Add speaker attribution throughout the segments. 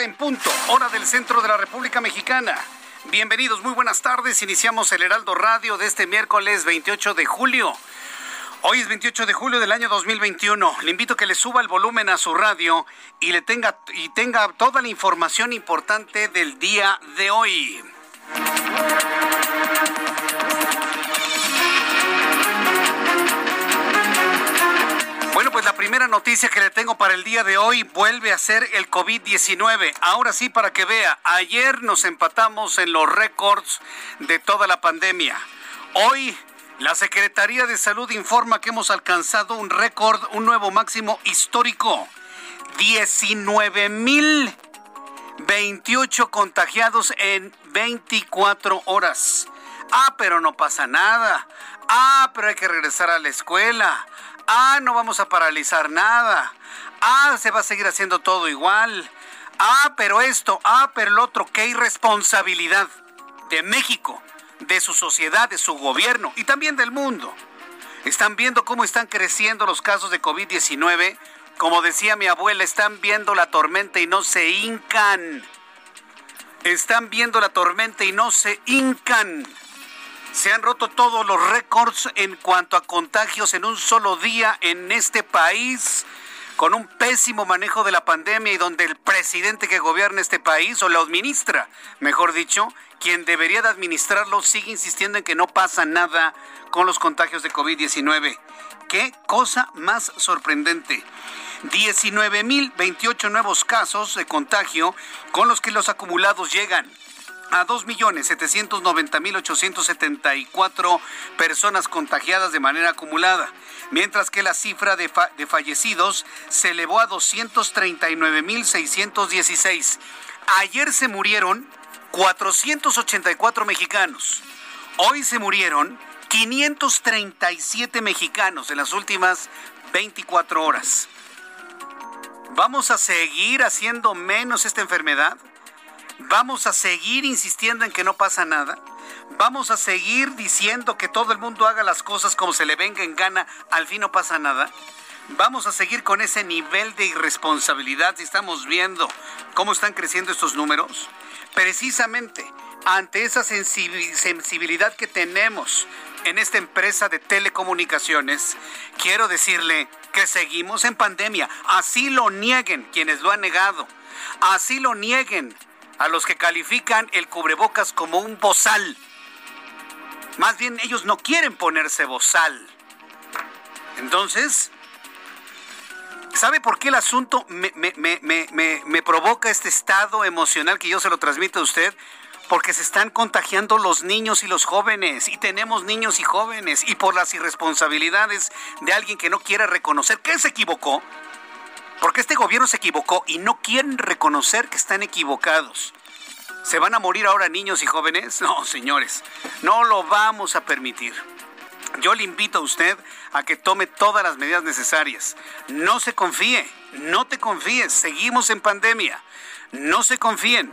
Speaker 1: En punto, hora del centro de la República Mexicana. Bienvenidos, muy buenas tardes. Iniciamos el Heraldo Radio de este miércoles 28 de julio. Hoy es 28 de julio del año 2021. Le invito a que le suba el volumen a su radio y le tenga y tenga toda la información importante del día de hoy. Bueno, pues la primera noticia que le tengo para el día de hoy vuelve a ser el COVID-19. Ahora sí, para que vea, ayer nos empatamos en los récords de toda la pandemia. Hoy la Secretaría de Salud informa que hemos alcanzado un récord, un nuevo máximo histórico. 19 mil 28 contagiados en 24 horas. Ah, pero no pasa nada. Ah, pero hay que regresar a la escuela. Ah, no vamos a paralizar nada. Ah, se va a seguir haciendo todo igual. Ah, pero esto, ah, pero el otro, qué irresponsabilidad de México, de su sociedad, de su gobierno y también del mundo. Están viendo cómo están creciendo los casos de COVID-19. Como decía mi abuela, están viendo la tormenta y no se hincan. Están viendo la tormenta y no se hincan. Se han roto todos los récords en cuanto a contagios en un solo día en este país, con un pésimo manejo de la pandemia y donde el presidente que gobierna este país, o lo administra, mejor dicho, quien debería de administrarlo, sigue insistiendo en que no pasa nada con los contagios de COVID-19. Qué cosa más sorprendente. 19.028 nuevos casos de contagio con los que los acumulados llegan a 2.790.874 personas contagiadas de manera acumulada, mientras que la cifra de, de fallecidos se elevó a 239.616. Ayer se murieron 484 mexicanos. Hoy se murieron 537 mexicanos en las últimas 24 horas. ¿Vamos a seguir haciendo menos esta enfermedad? ¿Vamos a seguir insistiendo en que no pasa nada? ¿Vamos a seguir diciendo que todo el mundo haga las cosas como se le venga en gana, al fin no pasa nada? ¿Vamos a seguir con ese nivel de irresponsabilidad si estamos viendo cómo están creciendo estos números? Precisamente ante esa sensibilidad que tenemos en esta empresa de telecomunicaciones, quiero decirle que seguimos en pandemia. Así lo nieguen quienes lo han negado. Así lo nieguen a los que califican el cubrebocas como un bozal. Más bien ellos no quieren ponerse bozal. Entonces, ¿sabe por qué el asunto me, provoca este estado emocional que yo se lo transmito a usted? Porque se están contagiando los niños y los jóvenes, y tenemos niños y jóvenes, y por las irresponsabilidades de alguien que no quiere reconocer que se equivocó, porque este gobierno se equivocó y no quieren reconocer que están equivocados. ¿Se van a morir ahora niños y jóvenes? No, señores, no lo vamos a permitir. Yo le invito a usted a que tome todas las medidas necesarias. No se confíe, no te confíes, seguimos en pandemia. No se confíen,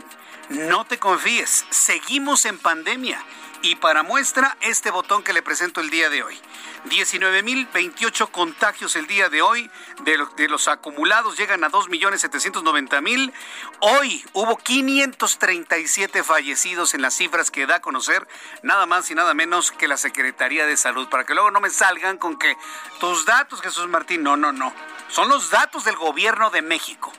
Speaker 1: No te confíes, seguimos en pandemia. Y para muestra, este botón que le presento el día de hoy. 19.028 contagios el día de hoy, de, los acumulados llegan a 2.790.000. Hoy hubo 537 fallecidos en las cifras que da a conocer nada más y nada menos que la Secretaría de Salud, para que luego no me salgan con que tus datos, Jesús Martín, no, no, no, son los datos del gobierno de México.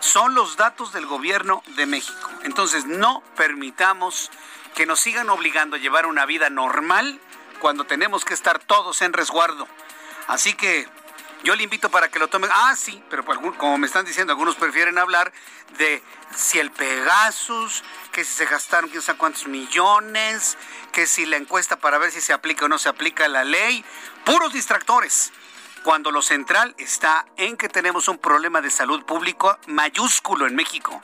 Speaker 1: Son los datos del gobierno de México. Entonces no permitamos que nos sigan obligando a llevar una vida normal cuando tenemos que estar todos en resguardo. Así que yo le invito para que lo tome. Ah, sí, pero como me están diciendo, algunos prefieren hablar de si el Pegasus, que si se gastaron quién sabe cuántos millones, que si la encuesta para ver si se aplica o no se aplica la ley. Puros distractores. Cuando lo central está en que tenemos un problema de salud público mayúsculo en México.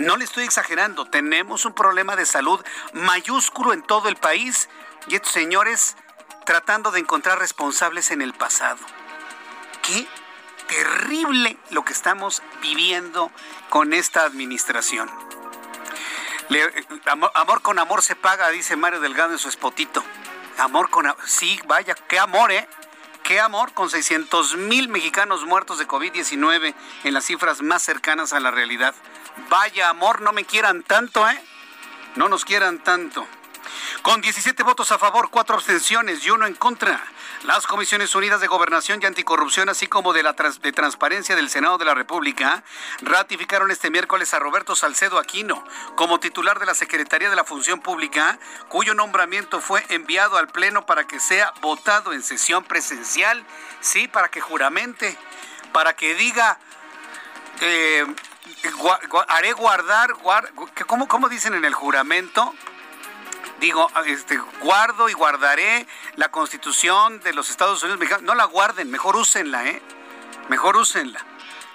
Speaker 1: No le estoy exagerando, tenemos un problema de salud mayúsculo en todo el país y estos señores tratando de encontrar responsables en el pasado. Qué terrible lo que estamos viviendo con esta administración. amor, con amor se paga, dice Mario Delgado en su espotito. Amor con sí, vaya, qué amor, ¿eh? Qué amor con 600 mil mexicanos muertos de COVID-19 en las cifras más cercanas a la realidad. Vaya amor, no me quieran tanto, ¿eh? No nos quieran tanto. Con 17 votos a favor, 4 abstenciones y uno en contra. Las Comisiones Unidas de Gobernación y Anticorrupción, así como de la de Transparencia del Senado de la República, ratificaron este miércoles a Roberto Salcedo Aquino como titular de la Secretaría de la Función Pública, cuyo nombramiento fue enviado al Pleno para que sea votado en sesión presencial, sí, para que juramente, para que diga... Eh, haré guardar, ¿cómo dicen en el juramento? digo, este, guardo y guardaré la constitución de los Estados Unidos mexicanos. No la guarden, mejor úsenla, ¿eh? Mejor úsenla.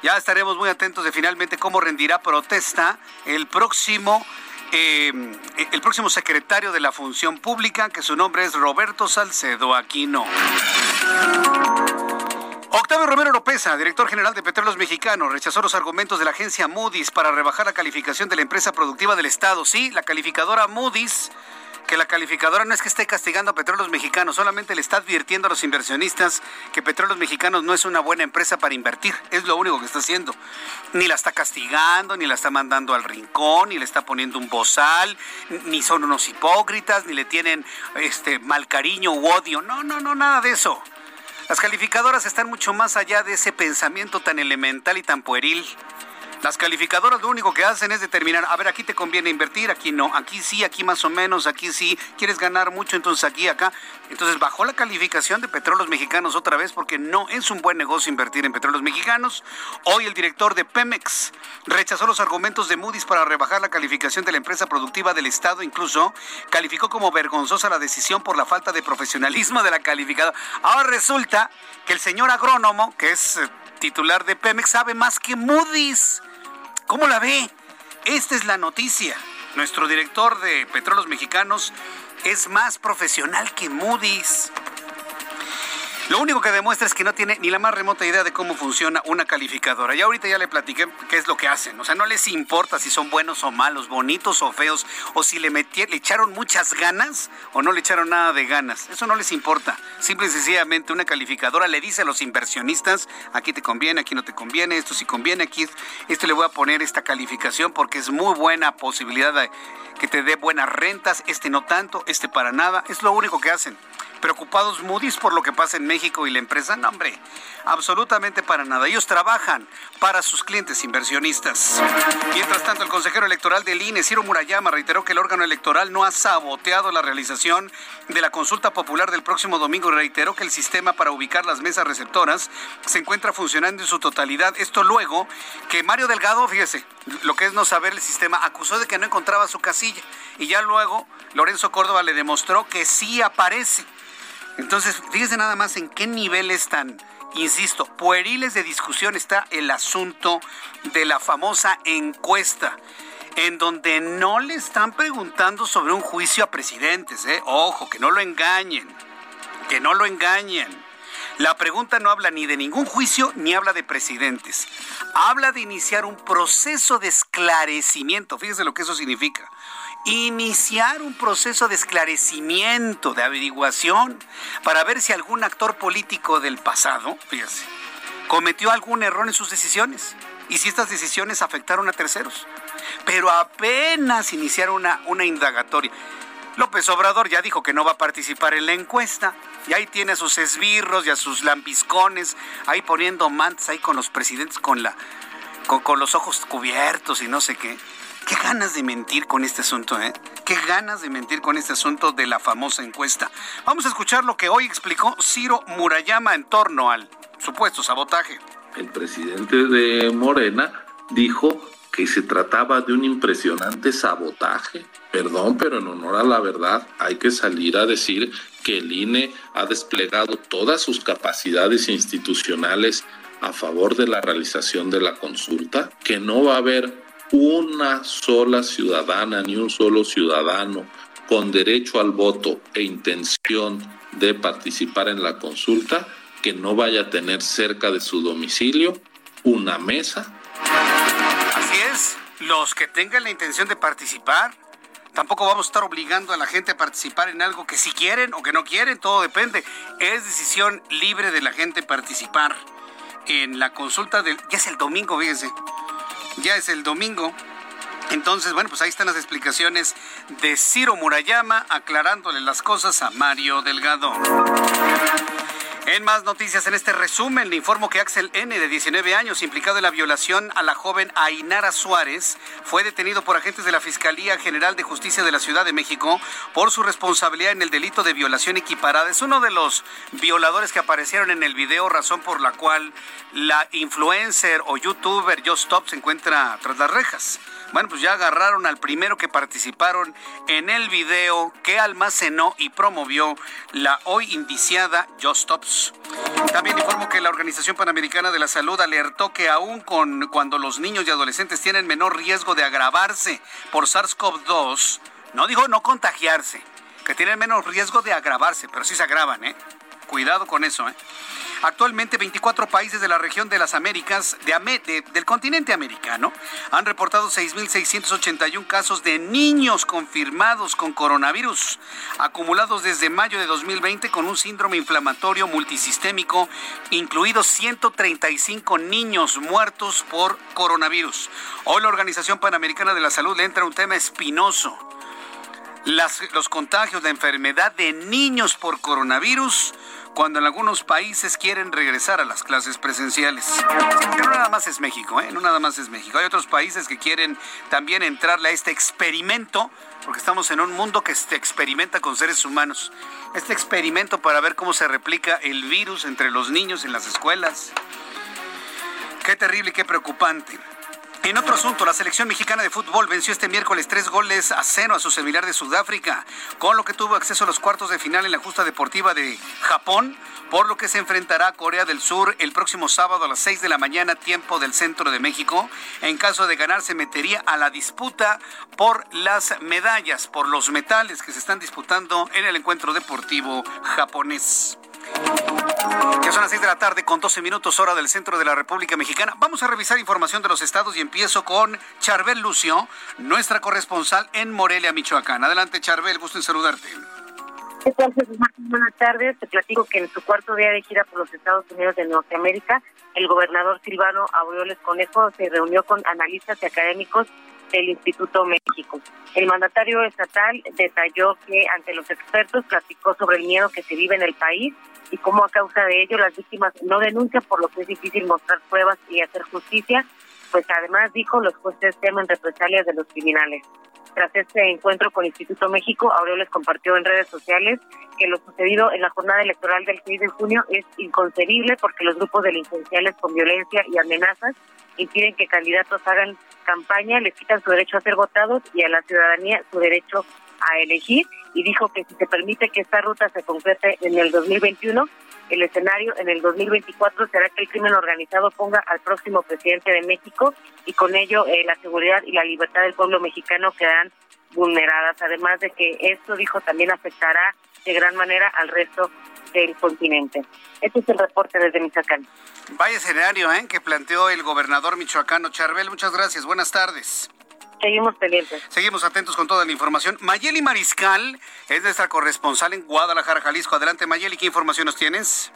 Speaker 1: Ya estaremos muy atentos de finalmente cómo rendirá protesta el próximo, em, el próximo secretario de la Función Pública, que su nombre es Roberto Salcedo Aquino. Octavio Romero Lopeza, director general de Petróleos Mexicanos, rechazó los argumentos de la agencia Moody's para rebajar la calificación de la empresa productiva del Estado. Sí, la calificadora Moody's que la calificadora no es que esté castigando a Petróleos Mexicanos, solamente le está advirtiendo a los inversionistas que Petróleos Mexicanos no es una buena empresa para invertir. Es lo único que está haciendo. Ni la está castigando, ni la está mandando al rincón, ni le está poniendo un bozal, ni son unos hipócritas, ni le tienen este mal cariño u odio. No, no, no, nada de eso. Las calificadoras están mucho más allá de ese pensamiento tan elemental y tan pueril. Las calificadoras lo único que hacen es determinar, a ver, aquí te conviene invertir, aquí no, aquí sí, aquí más o menos, aquí sí, quieres ganar mucho, entonces aquí, acá. Entonces bajó la calificación de petróleos mexicanos otra vez porque no es un buen negocio invertir en petróleos mexicanos. Hoy el director de Pemex rechazó los argumentos de Moody's para rebajar la calificación de la empresa productiva del Estado, incluso calificó como vergonzosa la decisión por la falta de profesionalismo de la calificadora. Ahora resulta que el señor agrónomo, que es eh, titular de Pemex, sabe más que Moody's. ¿Cómo la ve? Esta es la noticia. Nuestro director de Petróleos Mexicanos es más profesional que Moody's. Lo único que demuestra es que no tiene ni la más remota idea de cómo funciona una calificadora. Y ahorita ya le platiqué qué es lo que hacen. O sea, no les importa si son buenos o malos, bonitos o feos, o si le, metieron, le echaron muchas ganas o no le echaron nada de ganas. Eso no les importa. Simple y sencillamente una calificadora le dice a los inversionistas, aquí te conviene, aquí no te conviene, esto sí conviene, aquí esto le voy a poner esta calificación porque es muy buena posibilidad de que te dé buenas rentas, este no tanto, este para nada. Es lo único que hacen preocupados Moody's por lo que pasa en México y la empresa? No, hombre, absolutamente para nada. Ellos trabajan para sus clientes inversionistas. Mientras tanto, el consejero electoral del INE, Ciro Murayama, reiteró que el órgano electoral no ha saboteado la realización de la consulta popular del próximo domingo y reiteró que el sistema para ubicar las mesas receptoras se encuentra funcionando en su totalidad. Esto luego que Mario Delgado, fíjese, lo que es no saber el sistema, acusó de que no encontraba su casilla y ya luego Lorenzo Córdoba le demostró que sí aparece. Entonces, fíjese nada más en qué niveles tan, insisto, pueriles de discusión está el asunto de la famosa encuesta, en donde no le están preguntando sobre un juicio a presidentes, ¿eh? Ojo, que no lo engañen, que no lo engañen. La pregunta no habla ni de ningún juicio ni habla de presidentes. Habla de iniciar un proceso de esclarecimiento. Fíjese lo que eso significa. Iniciar un proceso de esclarecimiento, de averiguación, para ver si algún actor político del pasado, fíjese, cometió algún error en sus decisiones y si estas decisiones afectaron a terceros. Pero apenas iniciar una, indagatoria. López Obrador ya dijo que no va a participar en la encuesta. Y ahí tiene a sus esbirros y a sus lambiscones, ahí poniendo mantas ahí con los presidentes con, los ojos cubiertos y no sé qué. Qué ganas de mentir con este asunto, ¿eh? Qué ganas de mentir con este asunto de la famosa encuesta. Vamos a escuchar lo que hoy explicó Ciro Murayama en torno al supuesto sabotaje.
Speaker 2: El presidente de Morena dijo que se trataba de un impresionante sabotaje. Perdón, pero en honor a la verdad hay que salir a decir que el INE ha desplegado todas sus capacidades institucionales a favor de la realización de la consulta, que no va a haber una sola ciudadana ni un solo ciudadano con derecho al voto e intención de participar en la consulta que no vaya a tener cerca de su domicilio una mesa
Speaker 1: Así es, los que tengan la intención de participar, tampoco vamos a estar obligando a la gente a participar en algo que si quieren o que no quieren, todo depende. Es decisión libre de la gente participar en la consulta del... Ya es el domingo, fíjense. Ya es el domingo. Entonces, bueno, pues ahí están las explicaciones de Ciro Murayama aclarándole las cosas a Mario Delgado. En más noticias, en este resumen, le informo que Axel N., de 19 años, implicado en la violación a la joven Ainara Suárez, fue detenido por agentes de la Fiscalía General de Justicia de la Ciudad de México por su responsabilidad en el delito de violación equiparada. Es uno de los violadores que aparecieron en el video, razón por la cual la influencer o youtuber Just Stop se encuentra tras las rejas. Bueno, pues ya agarraron al primero que participaron en el video que almacenó y promovió la hoy indiciada Just Stops. También informo que la Organización Panamericana de la Salud alertó que aún con cuando los niños y adolescentes tienen menor riesgo de agravarse por SARS-CoV-2, no dijo no contagiarse, que tienen menos riesgo de agravarse, pero sí se agravan, ¿eh? Cuidado con eso, ¿eh? Actualmente 24 países de la región de las Américas, de, del continente americano, han reportado 6.681 casos de niños confirmados con coronavirus, acumulados desde mayo de 2020 con un síndrome inflamatorio multisistémico, incluidos 135 niños muertos por coronavirus. Hoy la Organización Panamericana de la Salud le entra un tema espinoso. Los contagios, la enfermedad de niños por coronavirus cuando en algunos países quieren regresar a las clases presenciales. Pero no nada más es México, ¿eh? No nada más es México. Hay otros países que quieren también entrarle a este experimento, porque estamos en un mundo que se experimenta con seres humanos. Este experimento para ver cómo se replica el virus entre los niños en las escuelas. Qué terrible y qué preocupante. En otro asunto, la selección mexicana de fútbol venció este miércoles tres goles a cero a su similar de Sudáfrica, con lo que tuvo acceso a los cuartos de final en la justa deportiva de Japón, por lo que se enfrentará a Corea del Sur el próximo sábado a las seis de la mañana, tiempo del centro de México. En caso de ganar, se metería a la disputa por las medallas, por los metales que se están disputando en el encuentro deportivo japonés. Ya son las 6 de la tarde con 12 minutos hora del centro de la República Mexicana. Vamos a revisar información de los estados y empiezo con Charbel Lucio, nuestra corresponsal en Morelia, Michoacán. Adelante Charbel, gusto en saludarte.
Speaker 3: Buenas tardes. Te platico que en su cuarto día de gira por los Estados Unidos de Norteamérica, el gobernador Silvano Aureoles Conejo se reunió con analistas y académicos del Instituto México. El mandatario estatal detalló que ante los expertos platicó sobre el miedo que se vive en el país y cómo a causa de ello las víctimas no denuncian por lo que es difícil mostrar pruebas y hacer justicia, pues además dijo los jueces temen represalias de los criminales. Tras este encuentro con Instituto México, Aureoles compartió en redes sociales que lo sucedido en la jornada electoral del 6 de junio es inconcebible porque los grupos delincuenciales con violencia y amenazas impiden que candidatos hagan campaña, les quitan su derecho a ser votados y a la ciudadanía su derecho a elegir y dijo que si se permite que esta ruta se concrete en el 2021, el escenario en el 2024 será que el crimen organizado ponga al próximo presidente de México y con ello eh, la seguridad y la libertad del pueblo mexicano quedarán vulneradas. Además de que esto, dijo, también afectará de gran manera al resto
Speaker 4: del continente. Este es el reporte desde Michoacán.
Speaker 1: Vaya escenario ¿eh? que planteó el gobernador michoacano Charbel. Muchas gracias. Buenas tardes.
Speaker 4: Seguimos pendientes.
Speaker 1: Seguimos atentos con toda la información. Mayeli Mariscal es nuestra corresponsal en Guadalajara, Jalisco. Adelante, Mayeli, ¿qué información nos tienes?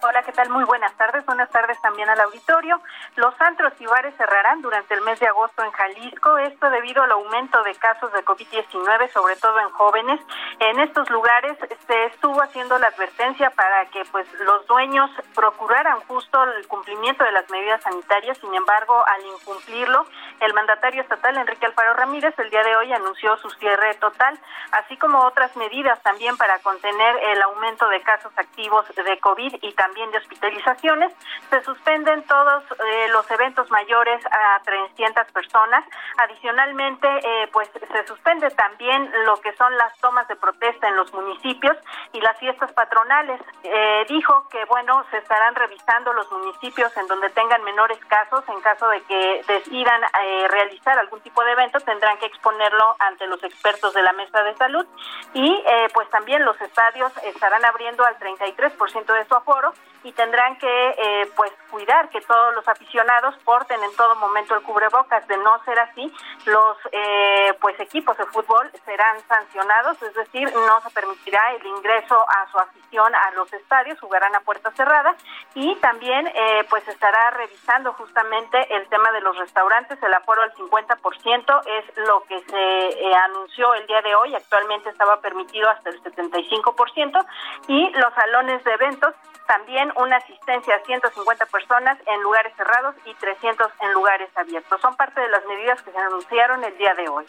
Speaker 5: Hola, ¿qué tal? Muy buenas tardes. Buenas tardes también al auditorio. Los antros y bares cerrarán durante el mes de agosto en Jalisco, esto debido al aumento de casos de COVID-19, sobre todo en jóvenes. En estos lugares se estuvo haciendo la advertencia para que pues los dueños procuraran justo el cumplimiento de las medidas sanitarias. Sin embargo, al incumplirlo, el mandatario estatal Enrique Alfaro Ramírez el día de hoy anunció su cierre total, así como otras medidas también para contener el aumento de casos activos de COVID y también también de hospitalizaciones. Se suspenden todos eh, los eventos mayores a 300 personas. Adicionalmente, eh, pues se suspende también lo que son las tomas de protesta en los municipios y las fiestas patronales. Eh, dijo que, bueno, se estarán revisando los municipios en donde tengan menores casos. En caso de que decidan realizar algún tipo de evento, tendrán que exponerlo ante los expertos de la mesa de salud. Y pues también los estadios estarán abriendo al 33% de su aforo Coffee. Y tendrán que eh, pues cuidar que todos los aficionados porten en todo momento el cubrebocas. De no ser así los eh, pues equipos de fútbol serán sancionados es decir no se permitirá el ingreso a su afición a los estadios jugarán a puerta cerrada y también eh, pues estará revisando justamente el tema de los restaurantes. El aforo al 50% es lo que se anunció el día de hoy. Actualmente estaba permitido hasta el 75% y los salones de eventos también una asistencia a 150 personas en lugares cerrados y 300 en lugares abiertos. Son parte de las medidas que se anunciaron el día de hoy.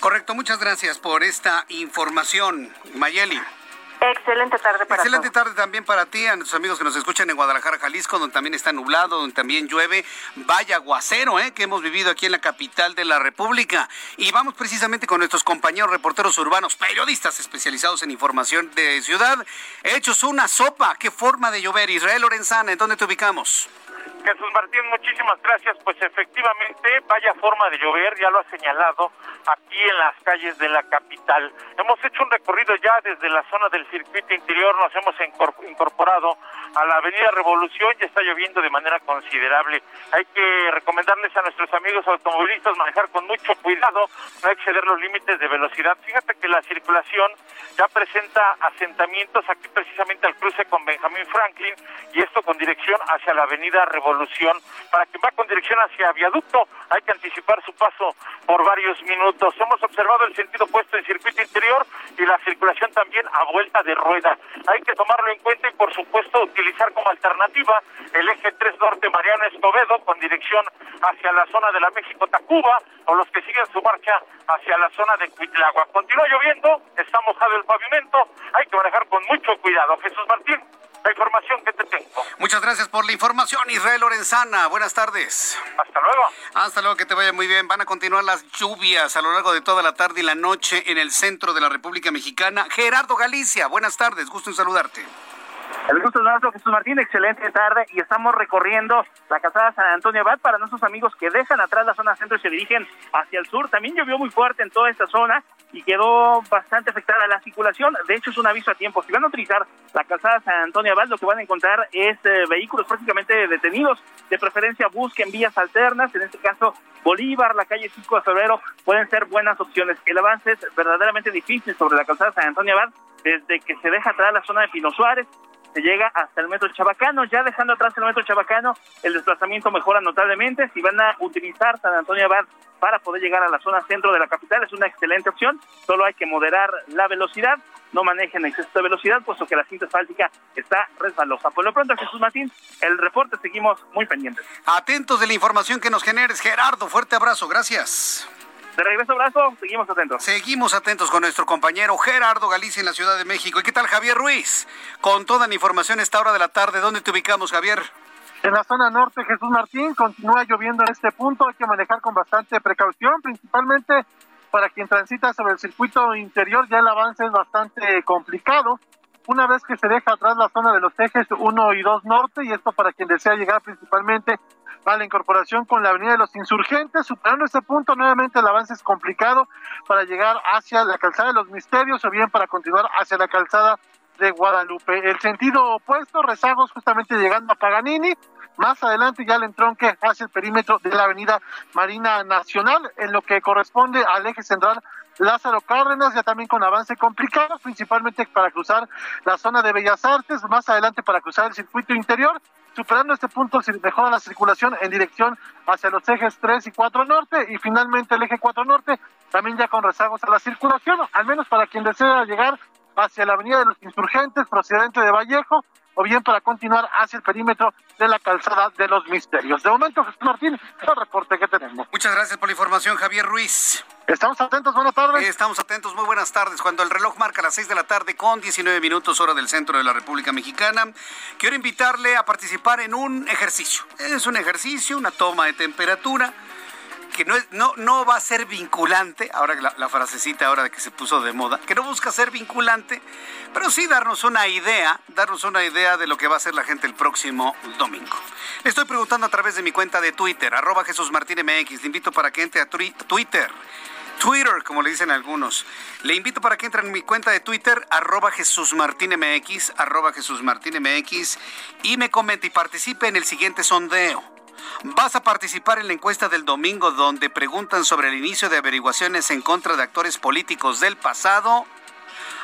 Speaker 1: Correcto, muchas gracias por esta información, Mayeli.
Speaker 5: Excelente tarde para
Speaker 1: Excelente tarde también para ti, a nuestros amigos que nos escuchan en Guadalajara, Jalisco, donde también está nublado, donde también llueve. Vaya aguacero, ¿eh? que hemos vivido aquí en la capital de la República. Y vamos precisamente con nuestros compañeros reporteros urbanos, periodistas especializados en información de ciudad, hechos una sopa. ¿Qué forma de llover? Israel Lorenzana, ¿en dónde te ubicamos?
Speaker 6: Jesús Martín, muchísimas gracias. Pues efectivamente, vaya forma de llover, ya lo ha señalado aquí en las calles de la capital. Hemos hecho un recorrido ya desde la zona del circuito interior, nos hemos incorporado a la avenida Revolución, ya está lloviendo de manera considerable. Hay que recomendarles a nuestros amigos automovilistas manejar con mucho cuidado, no exceder los límites de velocidad. Fíjate que la circulación ya presenta asentamientos aquí precisamente al cruce con Benjamín Franklin y esto con dirección hacia la avenida Revolución. Para quien va con dirección hacia Viaducto hay que anticipar su paso por varios minutos. Hemos observado el sentido puesto en circuito interior y la circulación también a vuelta de rueda. Hay que tomarlo en cuenta y por supuesto utilizar como alternativa el eje 3 norte Mariano Escobedo con dirección hacia la zona de la México-Tacuba o los que siguen su marcha hacia la zona de Cuitlagua. Continúa lloviendo, está mojado el pavimento, hay que manejar con mucho cuidado. Jesús Martín, la información que te tengo.
Speaker 1: Muchas gracias por la información, Israel Lorenzana. Buenas tardes.
Speaker 6: Hasta luego.
Speaker 1: Hasta luego, que te vaya muy bien. Van a continuar las lluvias a lo largo de toda la tarde y la noche en el centro de la República Mexicana. Gerardo Galicia, buenas tardes, gusto en saludarte.
Speaker 7: El gusto es nuestro, Jesús Martín, excelente tarde y estamos recorriendo la calzada San Antonio Abad para nuestros amigos que dejan atrás la zona centro y se dirigen hacia el sur. También llovió muy fuerte en toda esta zona y quedó bastante afectada la circulación. De hecho, es un aviso a tiempo. Si van a utilizar la calzada San Antonio Abad, lo que van a encontrar es eh, vehículos prácticamente detenidos. De preferencia, busquen vías alternas. En este caso, Bolívar, la calle 5 de febrero, pueden ser buenas opciones. El avance es verdaderamente difícil sobre la calzada San Antonio Abad desde que se deja atrás la zona de Pino Suárez se llega hasta el metro Chabacano. Ya dejando atrás el metro Chabacano, el desplazamiento mejora notablemente. Si van a utilizar San Antonio Abad para poder llegar a la zona centro de la capital, es una excelente opción. Solo hay que moderar la velocidad. No manejen exceso de velocidad, puesto que la cinta asfáltica está resbalosa. Por lo pronto, Jesús Martín, el reporte seguimos muy pendientes.
Speaker 1: Atentos de la información que nos generes, Gerardo. Fuerte abrazo, gracias.
Speaker 7: De regreso, abrazo, seguimos atentos.
Speaker 1: Seguimos atentos con nuestro compañero Gerardo Galicia en la Ciudad de México. ¿Y qué tal Javier Ruiz? Con toda la información a esta hora de la tarde, ¿dónde te ubicamos, Javier?
Speaker 8: En la zona norte, Jesús Martín, continúa lloviendo en este punto, hay que manejar con bastante precaución, principalmente para quien transita sobre el circuito interior, ya el avance es bastante complicado. Una vez que se deja atrás la zona de los ejes 1 y 2 norte, y esto para quien desea llegar principalmente a la incorporación con la Avenida de los Insurgentes. Superando este punto, nuevamente el avance es complicado para llegar hacia la calzada de los Misterios o bien para continuar hacia la calzada de Guadalupe. El sentido opuesto, rezagos justamente llegando a Paganini, más adelante ya el entronque hacia el perímetro de la avenida Marina Nacional, en lo que corresponde al eje central Lázaro Cárdenas, ya también con avance complicado, principalmente para cruzar la zona de Bellas Artes, más adelante para cruzar el circuito interior, superando este punto se mejora la circulación en dirección hacia los ejes 3 y 4 norte y finalmente el eje 4 norte también ya con rezagos a la circulación, al menos para quien desea llegar hacia la avenida de los insurgentes procedente de Vallejo o bien para continuar hacia el perímetro de la calzada de los misterios. De momento, Jesús Martín, el reporte que tenemos.
Speaker 1: Muchas gracias por la información, Javier Ruiz.
Speaker 8: Estamos atentos, buenas tardes.
Speaker 1: Estamos atentos, muy buenas tardes. Cuando el reloj marca las 6 de la tarde con 19 minutos hora del centro de la República Mexicana, quiero invitarle a participar en un ejercicio. Es un ejercicio, una toma de temperatura que no, es, no, no va a ser vinculante, ahora la, frasecita ahora que se puso de moda, que no busca ser vinculante, pero sí darnos una idea, darnos una idea de lo que va a hacer la gente el próximo domingo. Le estoy preguntando a través de mi cuenta de Twitter, arroba Jesús Martín MX. Le invito para que entre a Twitter. Twitter, como le dicen algunos. Le invito para que entre en mi cuenta de Twitter, arroba Jesús MX, arroba Jesús MX, y me comente y participe en el siguiente sondeo. Vas a participar en la encuesta del domingo donde preguntan sobre el inicio de averiguaciones en contra de actores políticos del pasado.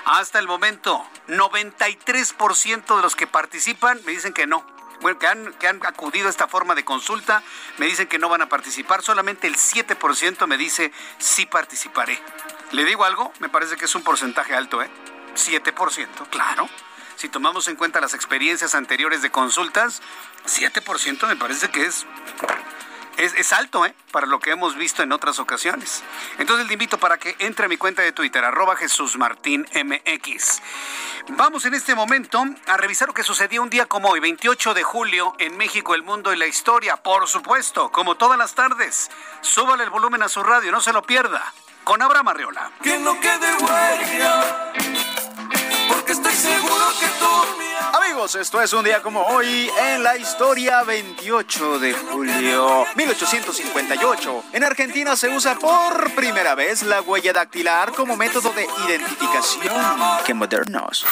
Speaker 1: Hasta el momento, 93% de los que participan me dicen que no. Bueno, que han, acudido a esta forma de consulta me dicen que no van a participar. Solamente el 7% me dice sí participaré. ¿Le digo algo? Me parece que es un porcentaje alto, ¿eh? 7%, claro si tomamos en cuenta las experiencias anteriores de consultas, 7% me parece que es, es, alto, ¿eh? Para lo que hemos visto en otras ocasiones. Entonces le invito para que entre a mi cuenta de Twitter, arroba Jesús Martín MX. Vamos en este momento a revisar lo que sucedió un día como hoy, 28 de julio, en México, el mundo y la historia. Por supuesto, como todas las tardes. Súbale el volumen a su radio, no se lo pierda. Con Abraham Arreola.
Speaker 9: Que quede huella porque estoy seguro que tú
Speaker 10: Esto es un día como hoy en la historia 28 de julio 1858. En Argentina se usa por primera vez la huella dactilar como método de identificación. ¡Qué modernos!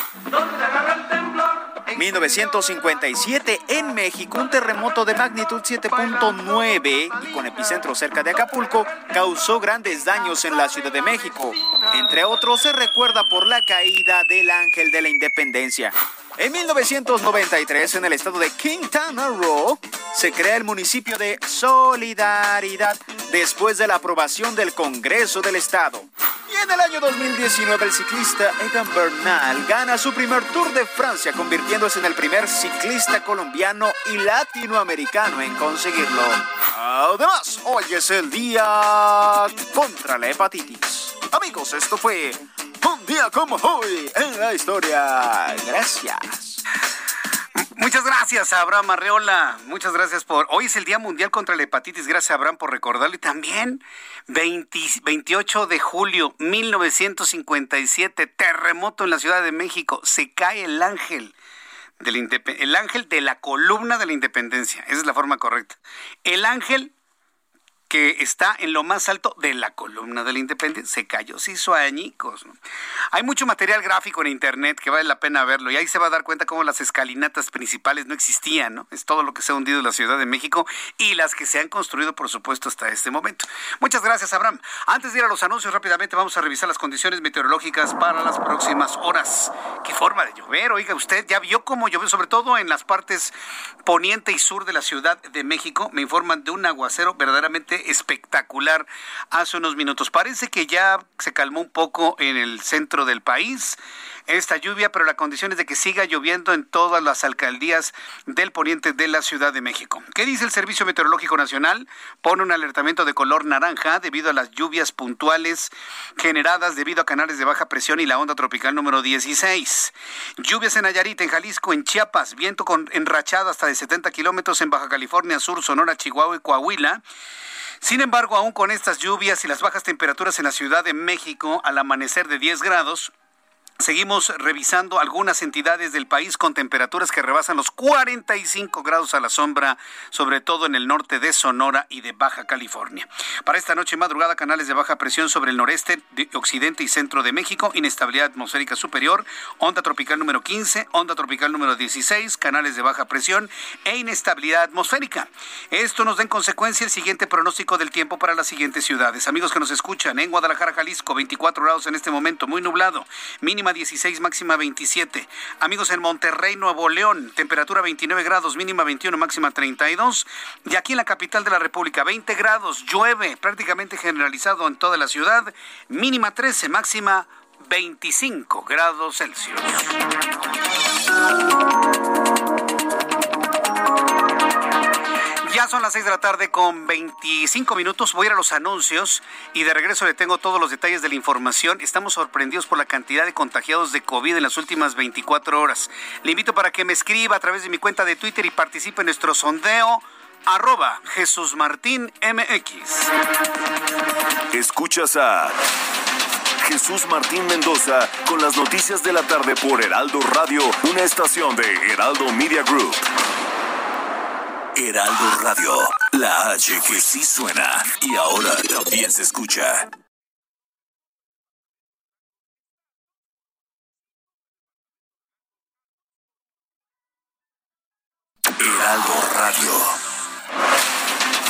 Speaker 10: 1957 en México, un terremoto de magnitud 7.9 y con epicentro cerca de Acapulco causó grandes daños en la Ciudad de México. Entre otros, se recuerda por la caída del Ángel de la Independencia. En 1993, en el estado de Quintana Roo, se crea el municipio de Solidaridad después de la aprobación del Congreso del Estado. En el año 2019, el ciclista Egan Bernal gana su primer Tour de Francia, convirtiéndose en el primer ciclista colombiano y latinoamericano en conseguirlo. Además, hoy es el día contra la hepatitis. Amigos, esto fue un día como hoy en la historia. Gracias.
Speaker 1: Muchas gracias, Abraham Arreola. Muchas gracias por. Hoy es el Día Mundial contra la Hepatitis. Gracias, Abraham, por recordarlo. Y también, 28 de julio 1957, terremoto en la Ciudad de México. Se cae el ángel. Del el ángel de la columna de la independencia. Esa es la forma correcta. El ángel que está en lo más alto de la columna de la independencia. Se cayó, se hizo añicos. Hay mucho material gráfico en internet que vale la pena verlo y ahí se va a dar cuenta cómo las escalinatas principales no existían, ¿no? Es todo lo que se ha hundido en la Ciudad de México y las que se han construido, por supuesto, hasta este momento. Muchas gracias, Abraham. Antes de ir a los anuncios, rápidamente vamos a revisar las condiciones meteorológicas para las próximas horas. ¿Qué forma de llover? Oiga, usted ya vio cómo llovió, sobre todo en las partes poniente y sur de la Ciudad de México. Me informan de un aguacero verdaderamente espectacular hace unos minutos. Parece que ya se calmó un poco en el centro del país esta lluvia, pero la condición es de que siga lloviendo en todas las alcaldías del poniente de la Ciudad de México. ¿Qué dice el Servicio Meteorológico Nacional? Pone un alertamiento de color naranja debido a las lluvias puntuales generadas debido a canales de baja presión y la onda tropical número 16. Lluvias en Nayarit, en Jalisco, en Chiapas, viento con enrachado hasta de 70 kilómetros en Baja California Sur, Sonora, Chihuahua y Coahuila. Sin embargo, aún con estas lluvias y las bajas temperaturas en la Ciudad de México, al amanecer de 10 grados, Seguimos revisando algunas entidades del país con temperaturas que rebasan los 45 grados a la sombra, sobre todo en el norte de Sonora y de Baja California. Para esta noche madrugada, canales de baja presión sobre el noreste, occidente y centro de México, inestabilidad atmosférica superior, onda tropical número 15, onda tropical número 16, canales de baja presión e inestabilidad atmosférica. Esto nos da en consecuencia el siguiente pronóstico del tiempo para las siguientes ciudades. Amigos que nos escuchan, en Guadalajara, Jalisco, 24 grados en este momento, muy nublado, mínima 16, máxima 27. Amigos en Monterrey, Nuevo León, temperatura 29 grados, mínima 21, máxima 32. Y aquí en la capital de la República, 20 grados, llueve prácticamente generalizado en toda la ciudad, mínima 13, máxima 25 grados Celsius. Ya son las 6 de la tarde con 25 minutos. Voy a ir a los anuncios y de regreso le tengo todos los detalles de la información. Estamos sorprendidos por la cantidad de contagiados de COVID en las últimas 24 horas. Le invito para que me escriba a través de mi cuenta de Twitter y participe en nuestro sondeo arroba Jesús Martín MX.
Speaker 11: Escuchas a Jesús Martín Mendoza con las noticias de la tarde por Heraldo Radio, una estación de Heraldo Media Group. Heraldo Radio, la H que sí suena y ahora también se escucha. Heraldo Radio.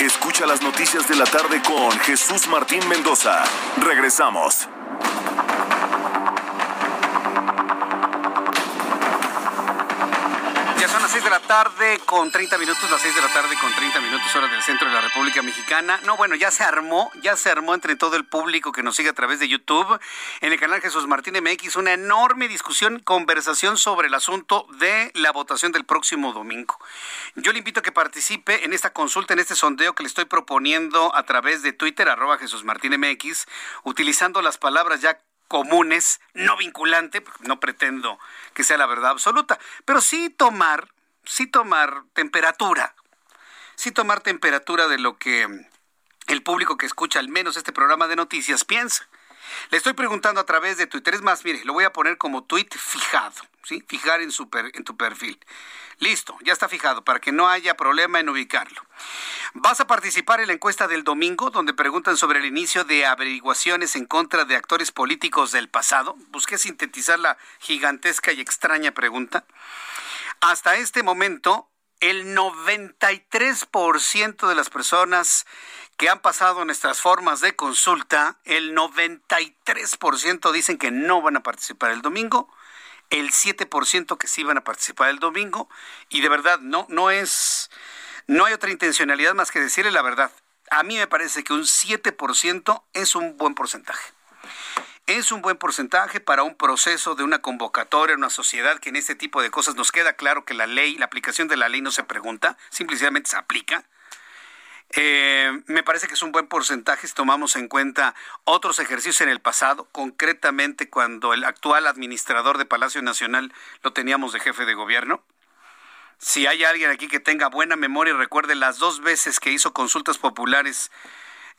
Speaker 11: Escucha las noticias de la tarde con Jesús Martín Mendoza. Regresamos.
Speaker 1: De la tarde con 30 minutos, las 6 de la tarde con 30 minutos hora del centro de la República Mexicana. No, bueno, ya se armó, ya se armó entre todo el público que nos sigue a través de YouTube, en el canal Jesús Martín MX, una enorme discusión, conversación sobre el asunto de la votación del próximo domingo. Yo le invito a que participe en esta consulta, en este sondeo que le estoy proponiendo a través de Twitter, arroba Jesús Martín MX, utilizando las palabras ya comunes, no vinculante, no pretendo que sea la verdad absoluta, pero sí tomar, sí tomar temperatura, sí tomar temperatura de lo que el público que escucha al menos este programa de noticias piensa. Le estoy preguntando a través de Twitter, es más, mire, lo voy a poner como tweet fijado, ¿sí? Fijar en, su en tu perfil. Listo, ya está fijado para que no haya problema en ubicarlo. Vas a participar en la encuesta del domingo donde preguntan sobre el inicio de averiguaciones en contra de actores políticos del pasado. Busqué sintetizar la gigantesca y extraña pregunta. Hasta este momento, el 93% de las personas que han pasado nuestras formas de consulta, el 93% dicen que no van a participar el domingo el 7% que sí van a participar el domingo y de verdad no no es no hay otra intencionalidad más que decirle la verdad. A mí me parece que un 7% es un buen porcentaje. Es un buen porcentaje para un proceso de una convocatoria, una sociedad que en este tipo de cosas nos queda claro que la ley, la aplicación de la ley no se pregunta, simplemente se aplica eh, me parece que es un buen porcentaje si tomamos en cuenta otros ejercicios en el pasado, concretamente cuando el actual administrador de Palacio Nacional lo teníamos de jefe de gobierno. Si hay alguien aquí que tenga buena memoria y recuerde las dos veces que hizo consultas populares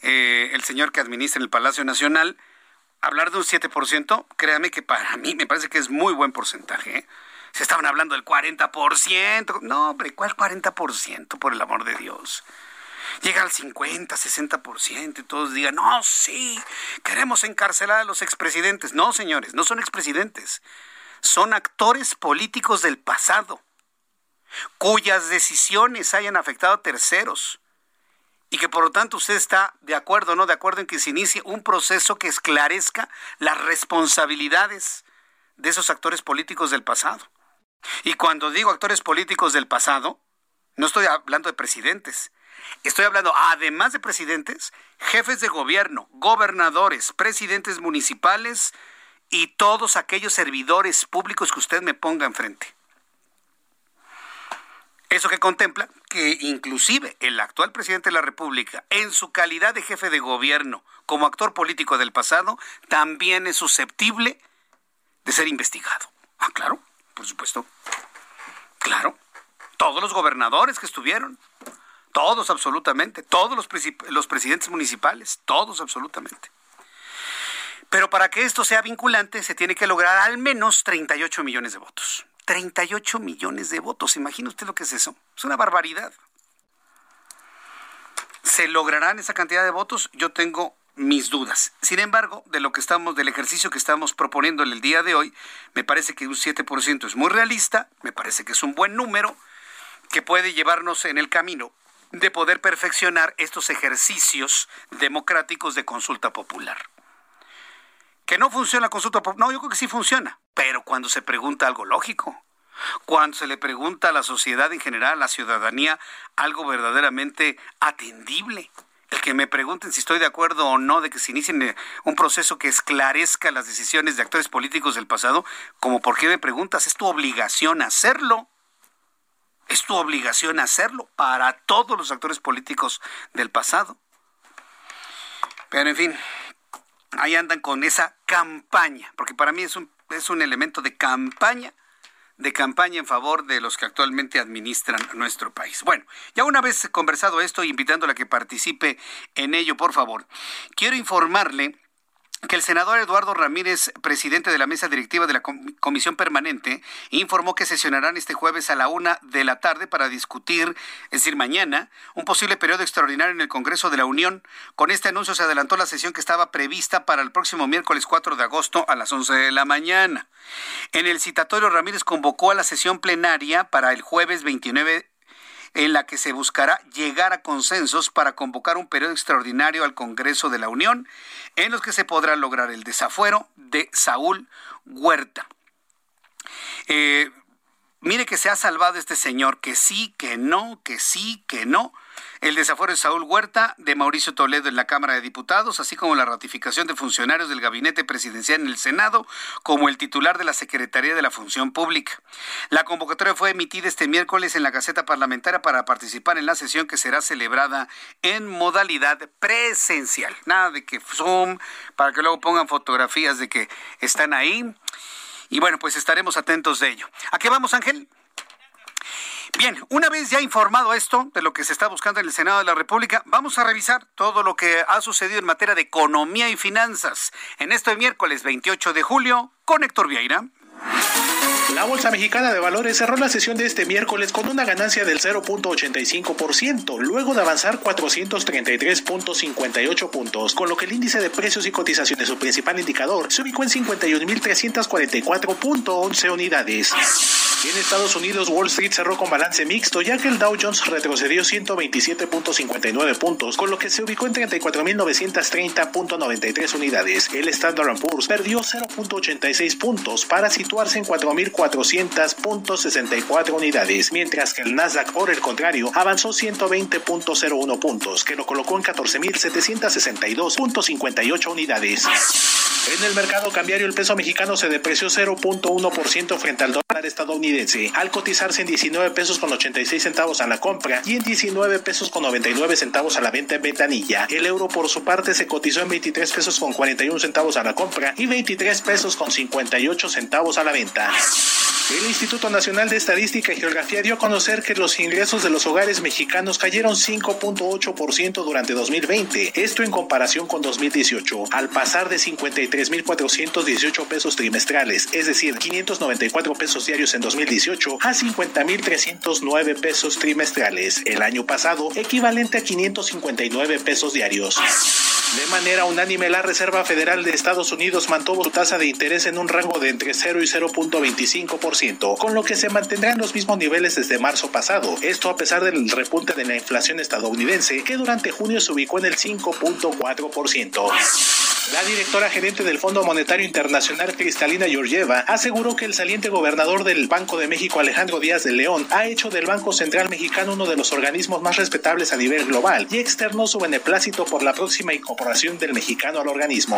Speaker 1: eh, el señor que administra el Palacio Nacional, hablar de un 7%, créame que para mí me parece que es muy buen porcentaje. ¿eh? Se estaban hablando del 40%. No, hombre, ¿cuál 40%? Por el amor de Dios llega al 50, 60% y todos digan, no, sí, queremos encarcelar a los expresidentes. No, señores, no son expresidentes, son actores políticos del pasado, cuyas decisiones hayan afectado a terceros. Y que por lo tanto usted está de acuerdo no de acuerdo en que se inicie un proceso que esclarezca las responsabilidades de esos actores políticos del pasado. Y cuando digo actores políticos del pasado, no estoy hablando de presidentes, Estoy hablando, además de presidentes, jefes de gobierno, gobernadores, presidentes municipales y todos aquellos servidores públicos que usted me ponga enfrente. Eso que contempla que inclusive el actual presidente de la República, en su calidad de jefe de gobierno, como actor político del pasado, también es susceptible de ser investigado. Ah, claro, por supuesto. Claro. Todos los gobernadores que estuvieron, todos absolutamente, todos los, los presidentes municipales, todos absolutamente. Pero para que esto sea vinculante se tiene que lograr al menos 38 millones de votos. 38 millones de votos. ¿Imagina usted lo que es eso? Es una barbaridad. ¿Se lograrán esa cantidad de votos? Yo tengo mis dudas. Sin embargo, de lo que estamos, del ejercicio que estamos proponiendo en el día de hoy, me parece que un 7% es muy realista, me parece que es un buen número que puede llevarnos en el camino de poder perfeccionar estos ejercicios democráticos de consulta popular. Que no funciona la consulta popular, no, yo creo que sí funciona, pero cuando se pregunta algo lógico, cuando se le pregunta a la sociedad en general, a la ciudadanía, algo verdaderamente atendible, el que me pregunten si estoy de acuerdo o no de que se inicie eh, un proceso que esclarezca las decisiones de actores políticos del pasado, como por qué me preguntas, es tu obligación hacerlo. Es tu obligación hacerlo para todos los actores políticos del pasado. Pero en fin, ahí andan con esa campaña, porque para mí es un, es un elemento de campaña de campaña en favor de los que actualmente administran nuestro país. Bueno, ya una vez conversado esto, invitándole a que participe en ello, por favor, quiero informarle que el senador Eduardo Ramírez, presidente de la mesa directiva de la Comisión Permanente, informó que sesionarán este jueves a la una de la tarde para discutir, es decir, mañana, un posible periodo extraordinario en el Congreso de la Unión. Con este anuncio se adelantó la sesión que estaba prevista para el próximo miércoles 4 de agosto a las 11 de la mañana. En el citatorio, Ramírez convocó a la sesión plenaria para el jueves 29 en la que se buscará llegar a consensos para convocar un periodo extraordinario al Congreso de la Unión, en los que se podrá lograr el desafuero de Saúl Huerta. Eh, mire que se ha salvado este señor, que sí, que no, que sí, que no el desafuero de Saúl Huerta, de Mauricio Toledo en la Cámara de Diputados, así como la ratificación de funcionarios del gabinete presidencial en el Senado, como el titular de la Secretaría de la Función Pública. La convocatoria fue emitida este miércoles en la Gaceta Parlamentaria para participar en la sesión que será celebrada en modalidad presencial. Nada de que Zoom, para que luego pongan fotografías de que están ahí. Y bueno, pues estaremos atentos de ello. ¿A qué vamos, Ángel? Bien, una vez ya informado esto de lo que se está buscando en el Senado de la República, vamos a revisar todo lo que ha sucedido en materia de economía y finanzas en este miércoles 28 de julio con Héctor Vieira.
Speaker 12: La Bolsa Mexicana de Valores cerró la sesión de este miércoles con una ganancia del 0.85%, luego de avanzar 433.58 puntos, con lo que el índice de precios y cotizaciones, su principal indicador, se ubicó en 51.344.11 unidades. En Estados Unidos, Wall Street cerró con balance mixto, ya que el Dow Jones retrocedió 127.59 puntos, con lo que se ubicó en 34.930.93 unidades. El Standard Poor's perdió 0.86 puntos para situarse en 4.400.64 unidades, mientras que el Nasdaq, por el contrario, avanzó 120.01 puntos, que lo colocó en 14.762.58 unidades. En el mercado cambiario, el peso mexicano se depreció 0.1% frente al dólar estadounidense, al cotizarse en 19 pesos con 86 centavos a la compra y en 19 pesos con 99 centavos a la venta en ventanilla. El euro, por su parte, se cotizó en 23 pesos con 41 centavos a la compra y 23 pesos con 58 centavos a la venta. El Instituto Nacional de Estadística y Geografía dio a conocer que los ingresos de los hogares mexicanos cayeron 5.8% durante 2020, esto en comparación con 2018, al pasar de 53.418 pesos trimestrales, es decir, 594 pesos diarios en 2018, a 50.309 pesos trimestrales el año pasado, equivalente a 559 pesos diarios. De manera unánime, la Reserva Federal de Estados Unidos mantuvo su tasa de interés en un rango de entre 0 y 0.25%, con lo que se mantendrán los mismos niveles desde marzo pasado. Esto a pesar del repunte de la inflación estadounidense, que durante junio se ubicó en el 5.4%. La directora gerente del Fondo Monetario Internacional, Cristalina Georgieva, aseguró que el saliente gobernador del Banco de México, Alejandro Díaz de León, ha hecho del Banco Central Mexicano uno de los organismos más respetables a nivel global y externó su beneplácito por la próxima incorporación del mexicano al organismo.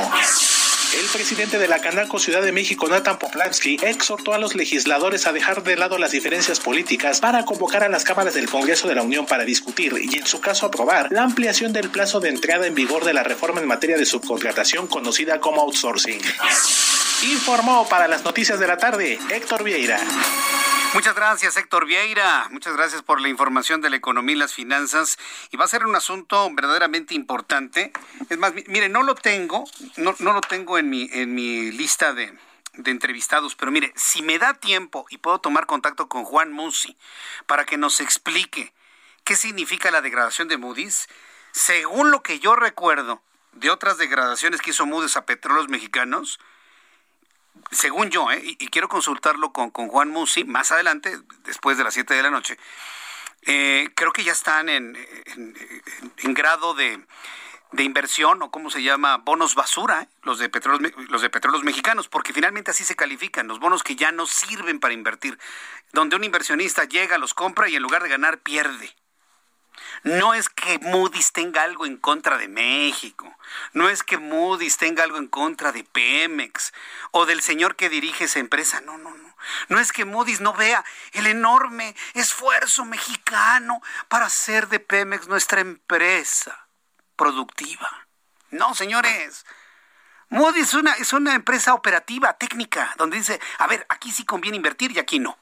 Speaker 12: El presidente de la Canaco Ciudad de México, Nathan Poplansky, exhortó a los legisladores a dejar de lado las diferencias políticas para convocar a las cámaras del Congreso de la Unión para discutir y, en su caso, aprobar la ampliación del plazo de entrada en vigor de la reforma en materia de subcontratación conocida como outsourcing. Informó para las noticias de la tarde Héctor Vieira.
Speaker 1: Muchas gracias, Héctor Vieira. Muchas gracias por la información de la economía y las finanzas. Y va a ser un asunto verdaderamente importante. Es más, mire, no lo tengo, no, lo tengo en mi, en mi lista de, de entrevistados, pero mire, si me da tiempo y puedo tomar contacto con Juan Musi para que nos explique qué significa la degradación de Moody's, según lo que yo recuerdo de otras degradaciones que hizo Moody's a petróleos mexicanos, según yo, ¿eh? y, quiero consultarlo con, con, Juan Musi más adelante, después de las 7 de la noche, eh, creo que ya están en, en, grado de, de, inversión o cómo se llama, bonos basura, ¿eh? los de, petróleos, los de petróleos mexicanos, porque finalmente así se califican, los bonos que ya no sirven para invertir, donde un inversionista llega, los compra y en lugar de ganar pierde. No es que Moody's tenga algo en contra de México, no es que Moody's tenga algo en contra de Pemex o del señor que dirige esa empresa, no, no, no. No es que Moody's no vea el enorme esfuerzo mexicano para hacer de Pemex nuestra empresa productiva. No, señores. Moody's es una, es una empresa operativa, técnica, donde dice, a ver, aquí sí conviene invertir y aquí no.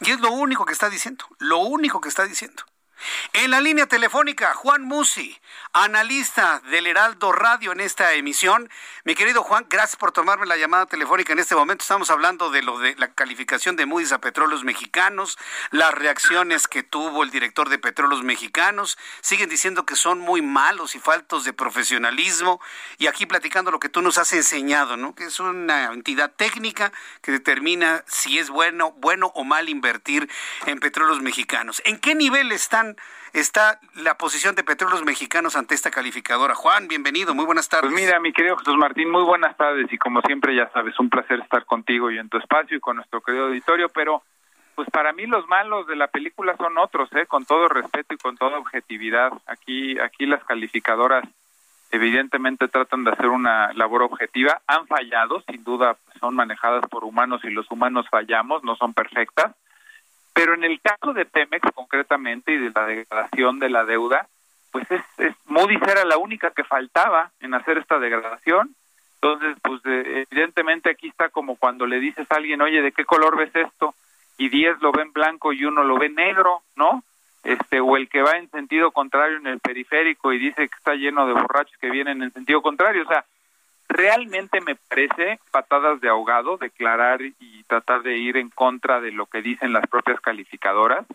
Speaker 1: Y es lo único que está diciendo, lo único que está diciendo. En la línea telefónica, Juan Musi, analista del Heraldo Radio en esta emisión. Mi querido Juan, gracias por tomarme la llamada telefónica en este momento. Estamos hablando de lo de la calificación de Moody's a petróleos mexicanos, las reacciones que tuvo el director de petróleos mexicanos. Siguen diciendo que son muy malos y faltos de profesionalismo. Y aquí platicando lo que tú nos has enseñado, ¿no? Que es una entidad técnica que determina si es bueno, bueno o mal invertir en petróleos mexicanos. ¿En qué nivel están está la posición de Petróleos Mexicanos ante esta calificadora. Juan, bienvenido, muy buenas tardes.
Speaker 13: Pues mira, mi querido Jesús Martín, muy buenas tardes y como siempre ya sabes, un placer estar contigo y en tu espacio y con nuestro querido auditorio, pero pues para mí los malos de la película son otros, ¿eh? con todo respeto y con toda objetividad. Aquí, aquí las calificadoras evidentemente tratan de hacer una labor objetiva, han fallado, sin duda son manejadas por humanos y los humanos fallamos, no son perfectas, pero en el caso de Pemex concretamente y de la degradación de la deuda, pues es, es Moody's era la única que faltaba en hacer esta degradación. Entonces, pues evidentemente aquí está como cuando le dices a alguien, oye, ¿de qué color ves esto? Y 10 lo ven blanco y uno lo ve negro, ¿no? Este, o el que va en sentido contrario en el periférico y dice que está lleno de borrachos que vienen en sentido contrario. O sea, realmente me parece patadas de ahogado declarar y tratar de ir en contra de lo que dicen las propias calificadoras.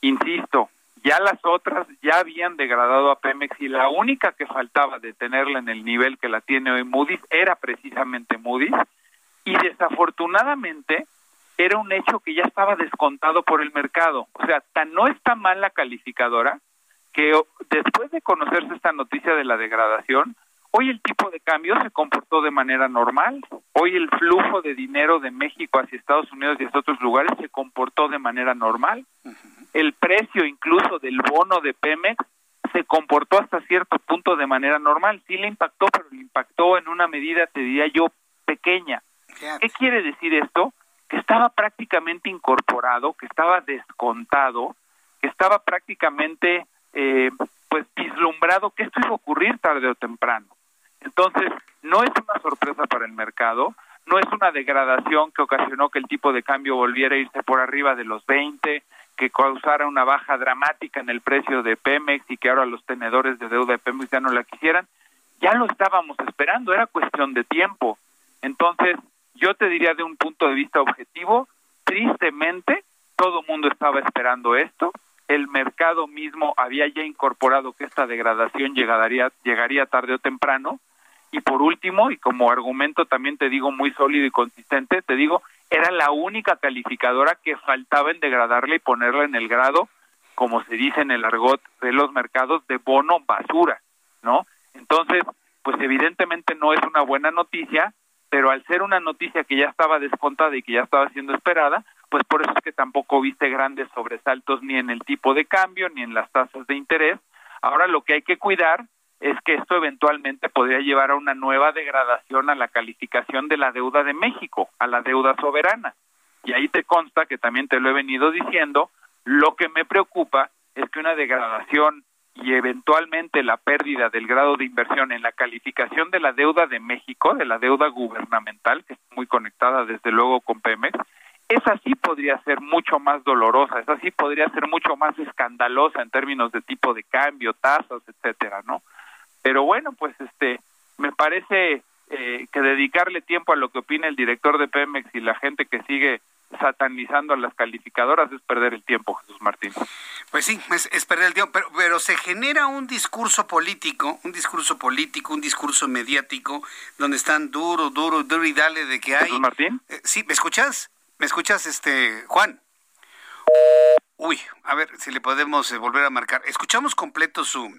Speaker 13: Insisto, ya las otras ya habían degradado a Pemex y la única que faltaba de tenerla en el nivel que la tiene hoy Moody's era precisamente Moody's y desafortunadamente era un hecho que ya estaba descontado por el mercado. O sea, tan no está mal la calificadora que después de conocerse esta noticia de la degradación, Hoy el tipo de cambio se comportó de manera normal. Hoy el flujo de dinero de México hacia Estados Unidos y hacia otros lugares se comportó de manera normal. El precio incluso del bono de Pemex se comportó hasta cierto punto de manera normal. Sí le impactó, pero le impactó en una medida, te diría yo, pequeña. ¿Qué quiere decir esto? Que estaba prácticamente incorporado, que estaba descontado, que estaba prácticamente eh, pues vislumbrado que esto iba a ocurrir tarde o temprano. Entonces, no es una sorpresa para el mercado, no es una degradación que ocasionó que el tipo de cambio volviera a irse por arriba de los 20, que causara una baja dramática en el precio de Pemex y que ahora los tenedores de deuda de Pemex ya no la quisieran. Ya lo estábamos esperando, era cuestión de tiempo. Entonces, yo te diría de un punto de vista objetivo, tristemente, todo el mundo estaba esperando esto, el mercado mismo había ya incorporado que esta degradación llegaría, llegaría tarde o temprano, y por último, y como argumento también te digo muy sólido y consistente, te digo, era la única calificadora que faltaba en degradarla y ponerla en el grado, como se dice en el argot de los mercados, de bono basura, ¿no? Entonces, pues evidentemente no es una buena noticia, pero al ser una noticia que ya estaba descontada y que ya estaba siendo esperada, pues por eso es que tampoco viste grandes sobresaltos ni en el tipo de cambio ni en las tasas de interés. Ahora lo que hay que cuidar es que esto eventualmente podría llevar a una nueva degradación a la calificación de la deuda de México, a la deuda soberana. Y ahí te consta que también te lo he venido diciendo, lo que me preocupa es que una degradación y eventualmente la pérdida del grado de inversión en la calificación de la deuda de México, de la deuda gubernamental, que está muy conectada desde luego con Pemex, esa sí podría ser mucho más dolorosa, esa sí podría ser mucho más escandalosa en términos de tipo de cambio, tasas, etcétera, ¿no? Pero bueno, pues este, me parece eh, que dedicarle tiempo a lo que opina el director de Pemex y la gente que sigue satanizando a las calificadoras es perder el tiempo, Jesús Martín.
Speaker 1: Pues sí, es, perder el tiempo, pero, pero, se genera un discurso político, un discurso político, un discurso mediático, donde están duro, duro, duro y dale de que hay...
Speaker 13: ¿Jesús Martín?
Speaker 1: Eh, sí, ¿me escuchas? ¿Me escuchas, este, Juan? Uy, a ver si le podemos eh, volver a marcar. Escuchamos completo su,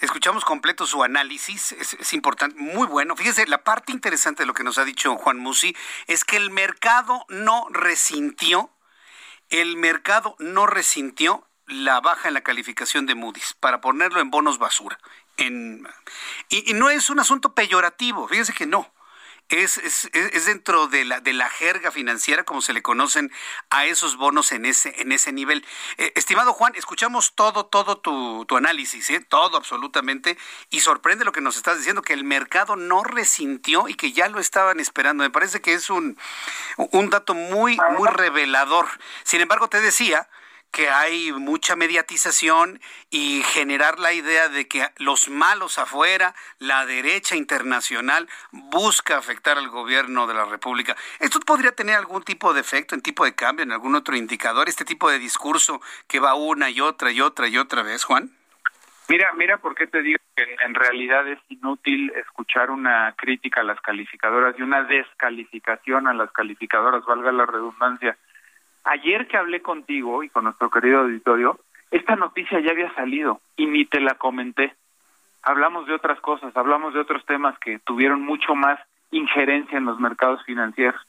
Speaker 1: Escuchamos completo su análisis, es, importante, muy bueno. Fíjese, la parte interesante de lo que nos ha dicho Juan Musi es que el mercado no resintió, el mercado no resintió la baja en la calificación de Moody's para ponerlo en bonos basura. En, y, y no es un asunto peyorativo, fíjese que no es, es, es, dentro de la, de la jerga financiera, como se le conocen a esos bonos en ese, en ese nivel. Eh, estimado Juan, escuchamos todo, todo tu, tu análisis, ¿eh? todo absolutamente, y sorprende lo que nos estás diciendo, que el mercado no resintió y que ya lo estaban esperando. Me parece que es un, un dato muy, muy revelador. Sin embargo, te decía que hay mucha mediatización y generar la idea de que los malos afuera, la derecha internacional busca afectar al gobierno de la República. ¿Esto podría tener algún tipo de efecto, en tipo de cambio, en algún otro indicador, este tipo de discurso que va una y otra y otra y otra vez, Juan?
Speaker 13: Mira, mira por qué te digo que en realidad es inútil escuchar una crítica a las calificadoras y una descalificación a las calificadoras, valga la redundancia Ayer que hablé contigo y con nuestro querido auditorio, esta noticia ya había salido y ni te la comenté. Hablamos de otras cosas, hablamos de otros temas que tuvieron mucho más injerencia en los mercados financieros.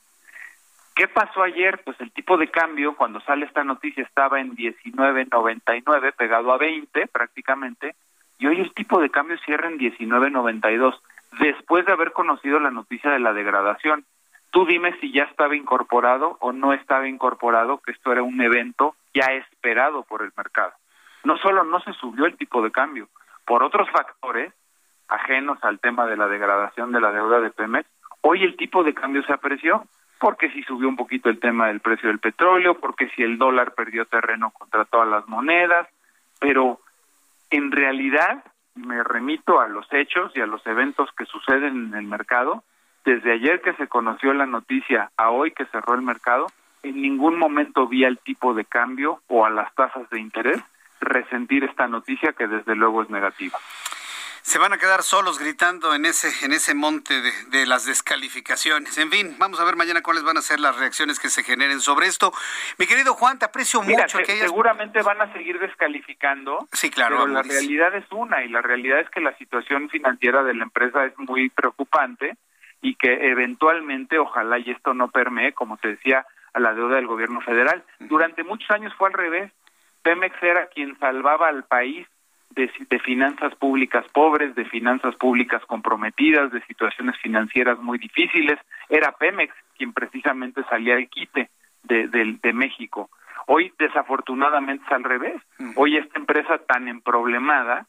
Speaker 13: ¿Qué pasó ayer? Pues el tipo de cambio, cuando sale esta noticia, estaba en 19.99, pegado a 20 prácticamente, y hoy el tipo de cambio cierra en 19.92, después de haber conocido la noticia de la degradación. Tú dime si ya estaba incorporado o no estaba incorporado, que esto era un evento ya esperado por el mercado. No solo no se subió el tipo de cambio, por otros factores ajenos al tema de la degradación de la deuda de Pemex, hoy el tipo de cambio se apreció, porque si subió un poquito el tema del precio del petróleo, porque si el dólar perdió terreno contra todas las monedas, pero en realidad me remito a los hechos y a los eventos que suceden en el mercado desde ayer que se conoció la noticia a hoy que cerró el mercado, en ningún momento vi al tipo de cambio o a las tasas de interés resentir esta noticia que desde luego es negativa
Speaker 1: se van a quedar solos gritando en ese, en ese monte de, las descalificaciones. En fin, vamos a ver mañana cuáles van a ser las reacciones que se generen sobre esto. Mi querido Juan, te aprecio mucho que
Speaker 13: Seguramente van a seguir descalificando.
Speaker 1: Sí, claro.
Speaker 13: Pero la realidad es una, y la realidad es que la situación financiera de la empresa es muy preocupante y que eventualmente, ojalá y esto no permee, como te decía, a la deuda del gobierno federal. Durante muchos años fue al revés. Pemex era quien salvaba al país de, de, finanzas públicas pobres, de finanzas públicas comprometidas, de situaciones financieras muy difíciles. Era Pemex quien precisamente salía al quite de, de, de México. Hoy, desafortunadamente, es al revés. Hoy esta empresa tan emproblemada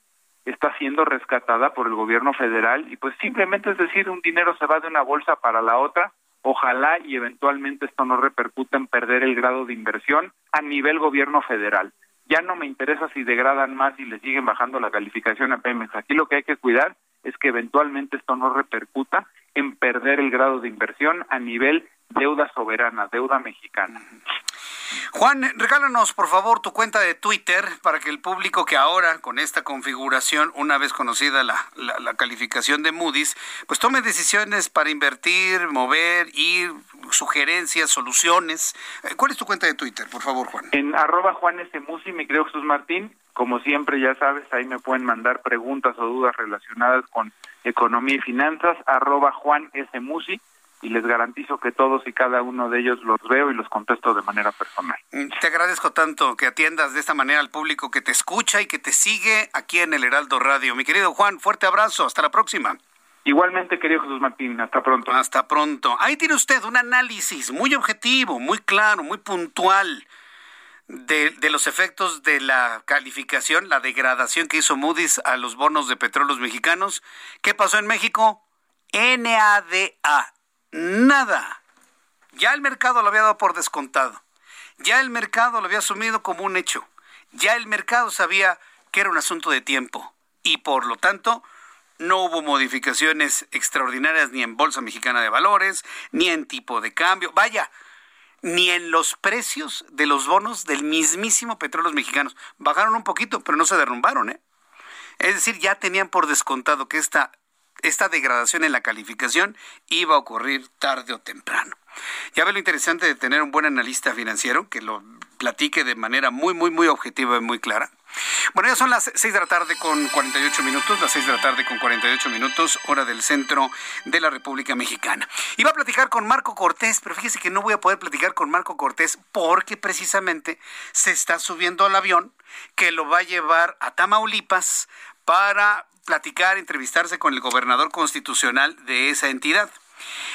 Speaker 13: está siendo rescatada por el gobierno federal y pues simplemente es decir, un dinero se va de una bolsa para la otra, ojalá y eventualmente esto no repercute en perder el grado de inversión a nivel gobierno federal. Ya no me interesa si degradan más y le siguen bajando la calificación a Pemex. Aquí lo que hay que cuidar es que eventualmente esto no repercuta en perder el grado de inversión a nivel deuda soberana, deuda mexicana.
Speaker 1: Juan, regálanos por favor tu cuenta de Twitter para que el público que ahora con esta configuración, una vez conocida la, la, calificación de Moody's, pues tome decisiones para invertir, mover, ir, sugerencias, soluciones. Eh, ¿Cuál es tu cuenta de Twitter, por favor, Juan?
Speaker 13: En arroba Juan mi querido Jesús Martín. Como siempre, ya sabes, ahí me pueden mandar preguntas o dudas relacionadas con economía y finanzas, arroba Juan y les garantizo que todos y cada uno de ellos los veo y los contesto de manera personal.
Speaker 1: Mm, te agradezco tanto que atiendas de esta manera al público que te escucha y que te sigue aquí en el Heraldo Radio. Mi querido Juan, fuerte abrazo, hasta la próxima.
Speaker 13: Igualmente, querido Jesús Martín, hasta pronto.
Speaker 1: Hasta pronto. Ahí tiene usted un análisis muy objetivo, muy claro, muy puntual de, de, los efectos de la calificación, la degradación que hizo Moody's a los bonos de petróleos mexicanos. ¿Qué pasó en México? NADA, nada, Ya el mercado lo había dado por descontado. Ya el mercado lo había asumido como un hecho. Ya el mercado sabía que era un asunto de tiempo. Y por lo tanto, no hubo modificaciones extraordinarias ni en Bolsa Mexicana de Valores, ni en tipo de cambio. Vaya, ni en los precios de los bonos del mismísimo Petróleos Mexicanos. Bajaron un poquito, pero no se derrumbaron, ¿eh? Es decir, ya tenían por descontado que esta, esta degradación en la calificación iba a ocurrir tarde o temprano. Ya ve lo interesante de tener un buen analista financiero que lo platique de manera muy, muy, muy objetiva y muy clara. Bueno, ya son las 6 de la tarde con 48 minutos, las 6 de la tarde con 48 minutos, hora del centro de la República Mexicana. Iba a platicar con Marco Cortés, pero fíjese que no voy a poder platicar con Marco Cortés porque precisamente se está subiendo al avión que lo va a llevar a Tamaulipas para platicar, entrevistarse con el gobernador constitucional de esa entidad.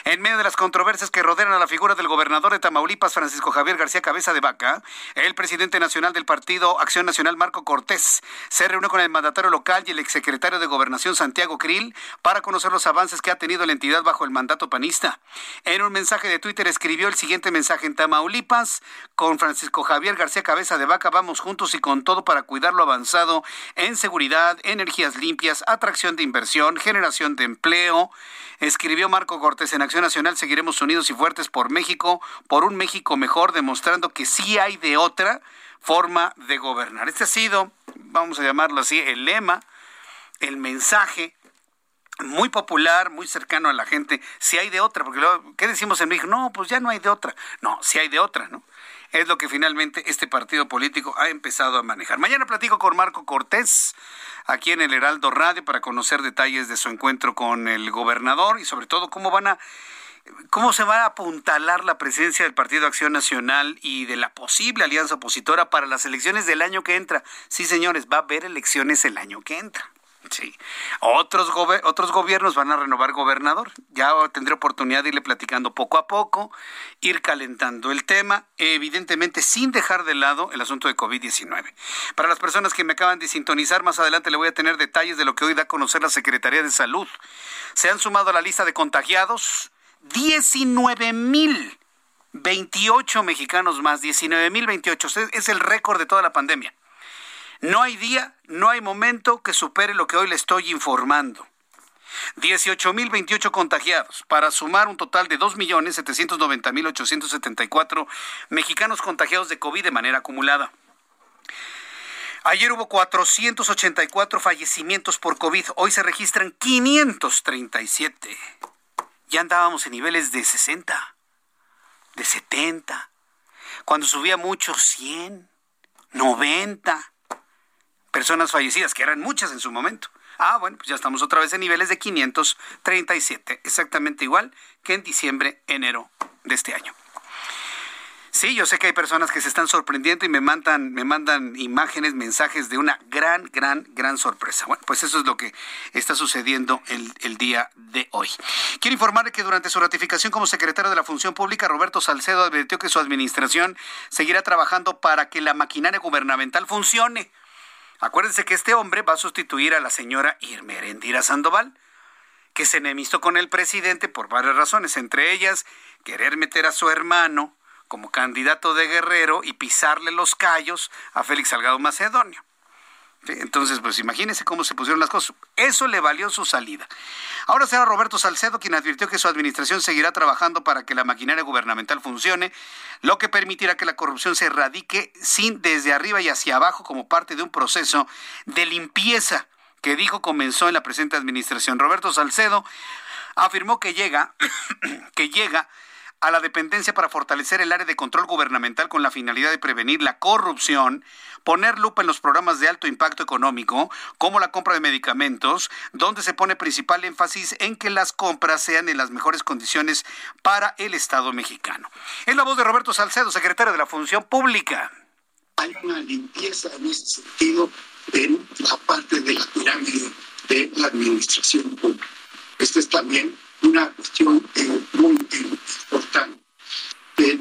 Speaker 1: En medio de las controversias que rodean a la figura del gobernador de Tamaulipas, Francisco Javier García Cabeza de Vaca, el presidente nacional del partido Acción Nacional, Marco Cortés, se reunió con el mandatario local y el exsecretario de Gobernación, Santiago Krill, para conocer los avances que ha tenido la entidad bajo el mandato panista. En un mensaje de Twitter escribió el siguiente mensaje en Tamaulipas, con Francisco Javier García Cabeza de Vaca, vamos juntos y con todo para cuidar lo avanzado en seguridad, energías limpias, atracción de inversión, generación de empleo, escribió Marco Cortés en Acción Nacional, seguiremos unidos y fuertes por México, por un México mejor, demostrando que sí hay de otra forma de gobernar. Este ha sido, vamos a llamarlo así, el lema, el mensaje muy popular, muy cercano a la gente, si hay de otra, porque luego, ¿qué decimos en México? No, pues ya no hay de otra. No, si hay de otra, ¿no? Es lo que finalmente este partido político ha empezado a manejar. Mañana platico con Marco Cortés aquí en el Heraldo Radio para conocer detalles de su encuentro con el gobernador y sobre todo cómo van a ¿Cómo se va a apuntalar la presencia del Partido Acción Nacional y de la posible alianza opositora para las elecciones del año que entra? Sí, señores, va a haber elecciones el año que entra. Sí. Otros, otros gobiernos van a renovar gobernador. Ya tendré oportunidad de irle platicando poco a poco, ir calentando el tema, evidentemente sin dejar de lado el asunto de COVID-19. Para las personas que me acaban de sintonizar, más adelante le voy a tener detalles de lo que hoy da a conocer la Secretaría de Salud. Se han sumado a la lista de contagiados 19 mil 28 mexicanos más, 19 mil 28. Es el récord de toda la pandemia. No hay día, no hay momento que supere lo que hoy le estoy informando. 18.028 contagiados, para sumar un total de 2.790.874 mexicanos contagiados de COVID de manera acumulada. Ayer hubo 484 fallecimientos por COVID, hoy se registran 537. Ya andábamos en niveles de 60, de 70, cuando subía mucho 100, 90 personas fallecidas, que eran muchas en su momento. Ah, bueno, pues ya estamos otra vez en niveles de 537, exactamente igual que en diciembre, enero de este año. Sí, yo sé que hay personas que se están sorprendiendo y me mandan, me mandan imágenes, mensajes de una gran, gran, gran sorpresa. Bueno, pues eso es lo que está sucediendo el, el día de hoy. Quiero informarle que durante su ratificación como secretario de la Función Pública, Roberto Salcedo advirtió que su administración seguirá trabajando para que la maquinaria gubernamental funcione Acuérdense que este hombre va a sustituir a la señora Irmerendira Sandoval, que se enemistó con el presidente por varias razones, entre ellas querer meter a su hermano como candidato de guerrero y pisarle los callos a Félix Salgado Macedonio. Entonces, pues imagínense cómo se pusieron las cosas. Eso le valió su salida. Ahora será Roberto Salcedo quien advirtió que su administración seguirá trabajando para que la maquinaria gubernamental funcione, lo que permitirá que la corrupción se erradique sin desde arriba y hacia abajo como parte de un proceso de limpieza que dijo comenzó en la presente administración. Roberto Salcedo afirmó que llega, que llega a la dependencia para fortalecer el área de control gubernamental con la finalidad de prevenir la corrupción, poner lupa en los programas de alto impacto económico, como la compra de medicamentos, donde se pone principal énfasis en que las compras sean en las mejores condiciones para el Estado mexicano. Es la voz de Roberto Salcedo, secretario de la Función Pública.
Speaker 14: Hay una limpieza en ese sentido en la parte de la pirámide de la administración pública. Este es también una cuestión eh, muy importante. Eh,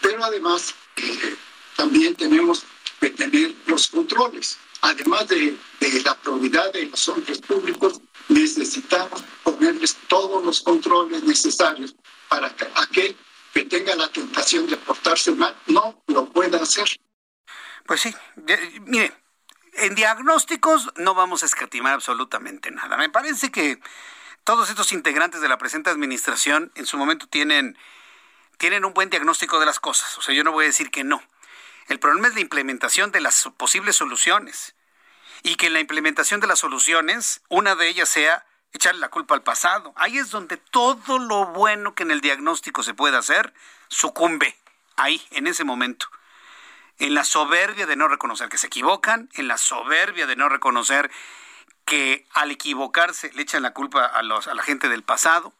Speaker 14: pero además, eh, también tenemos que tener los controles. Además de, la probidad de los hombres públicos, necesitamos ponerles todos los controles necesarios para que aquel que tenga la tentación de portarse mal no lo pueda hacer.
Speaker 1: Pues sí, mire, en diagnósticos no vamos a escatimar absolutamente nada. Me parece que todos estos integrantes de la presente administración en su momento tienen, tienen un buen diagnóstico de las cosas. O sea, yo no voy a decir que no. El problema es la implementación de las posibles soluciones. Y que en la implementación de las soluciones, una de ellas sea echarle la culpa al pasado. Ahí es donde todo lo bueno que en el diagnóstico se puede hacer sucumbe. Ahí, en ese momento. En la soberbia de no reconocer que se equivocan, en la soberbia de no reconocer que al equivocarse le echan la culpa a, la gente del pasado.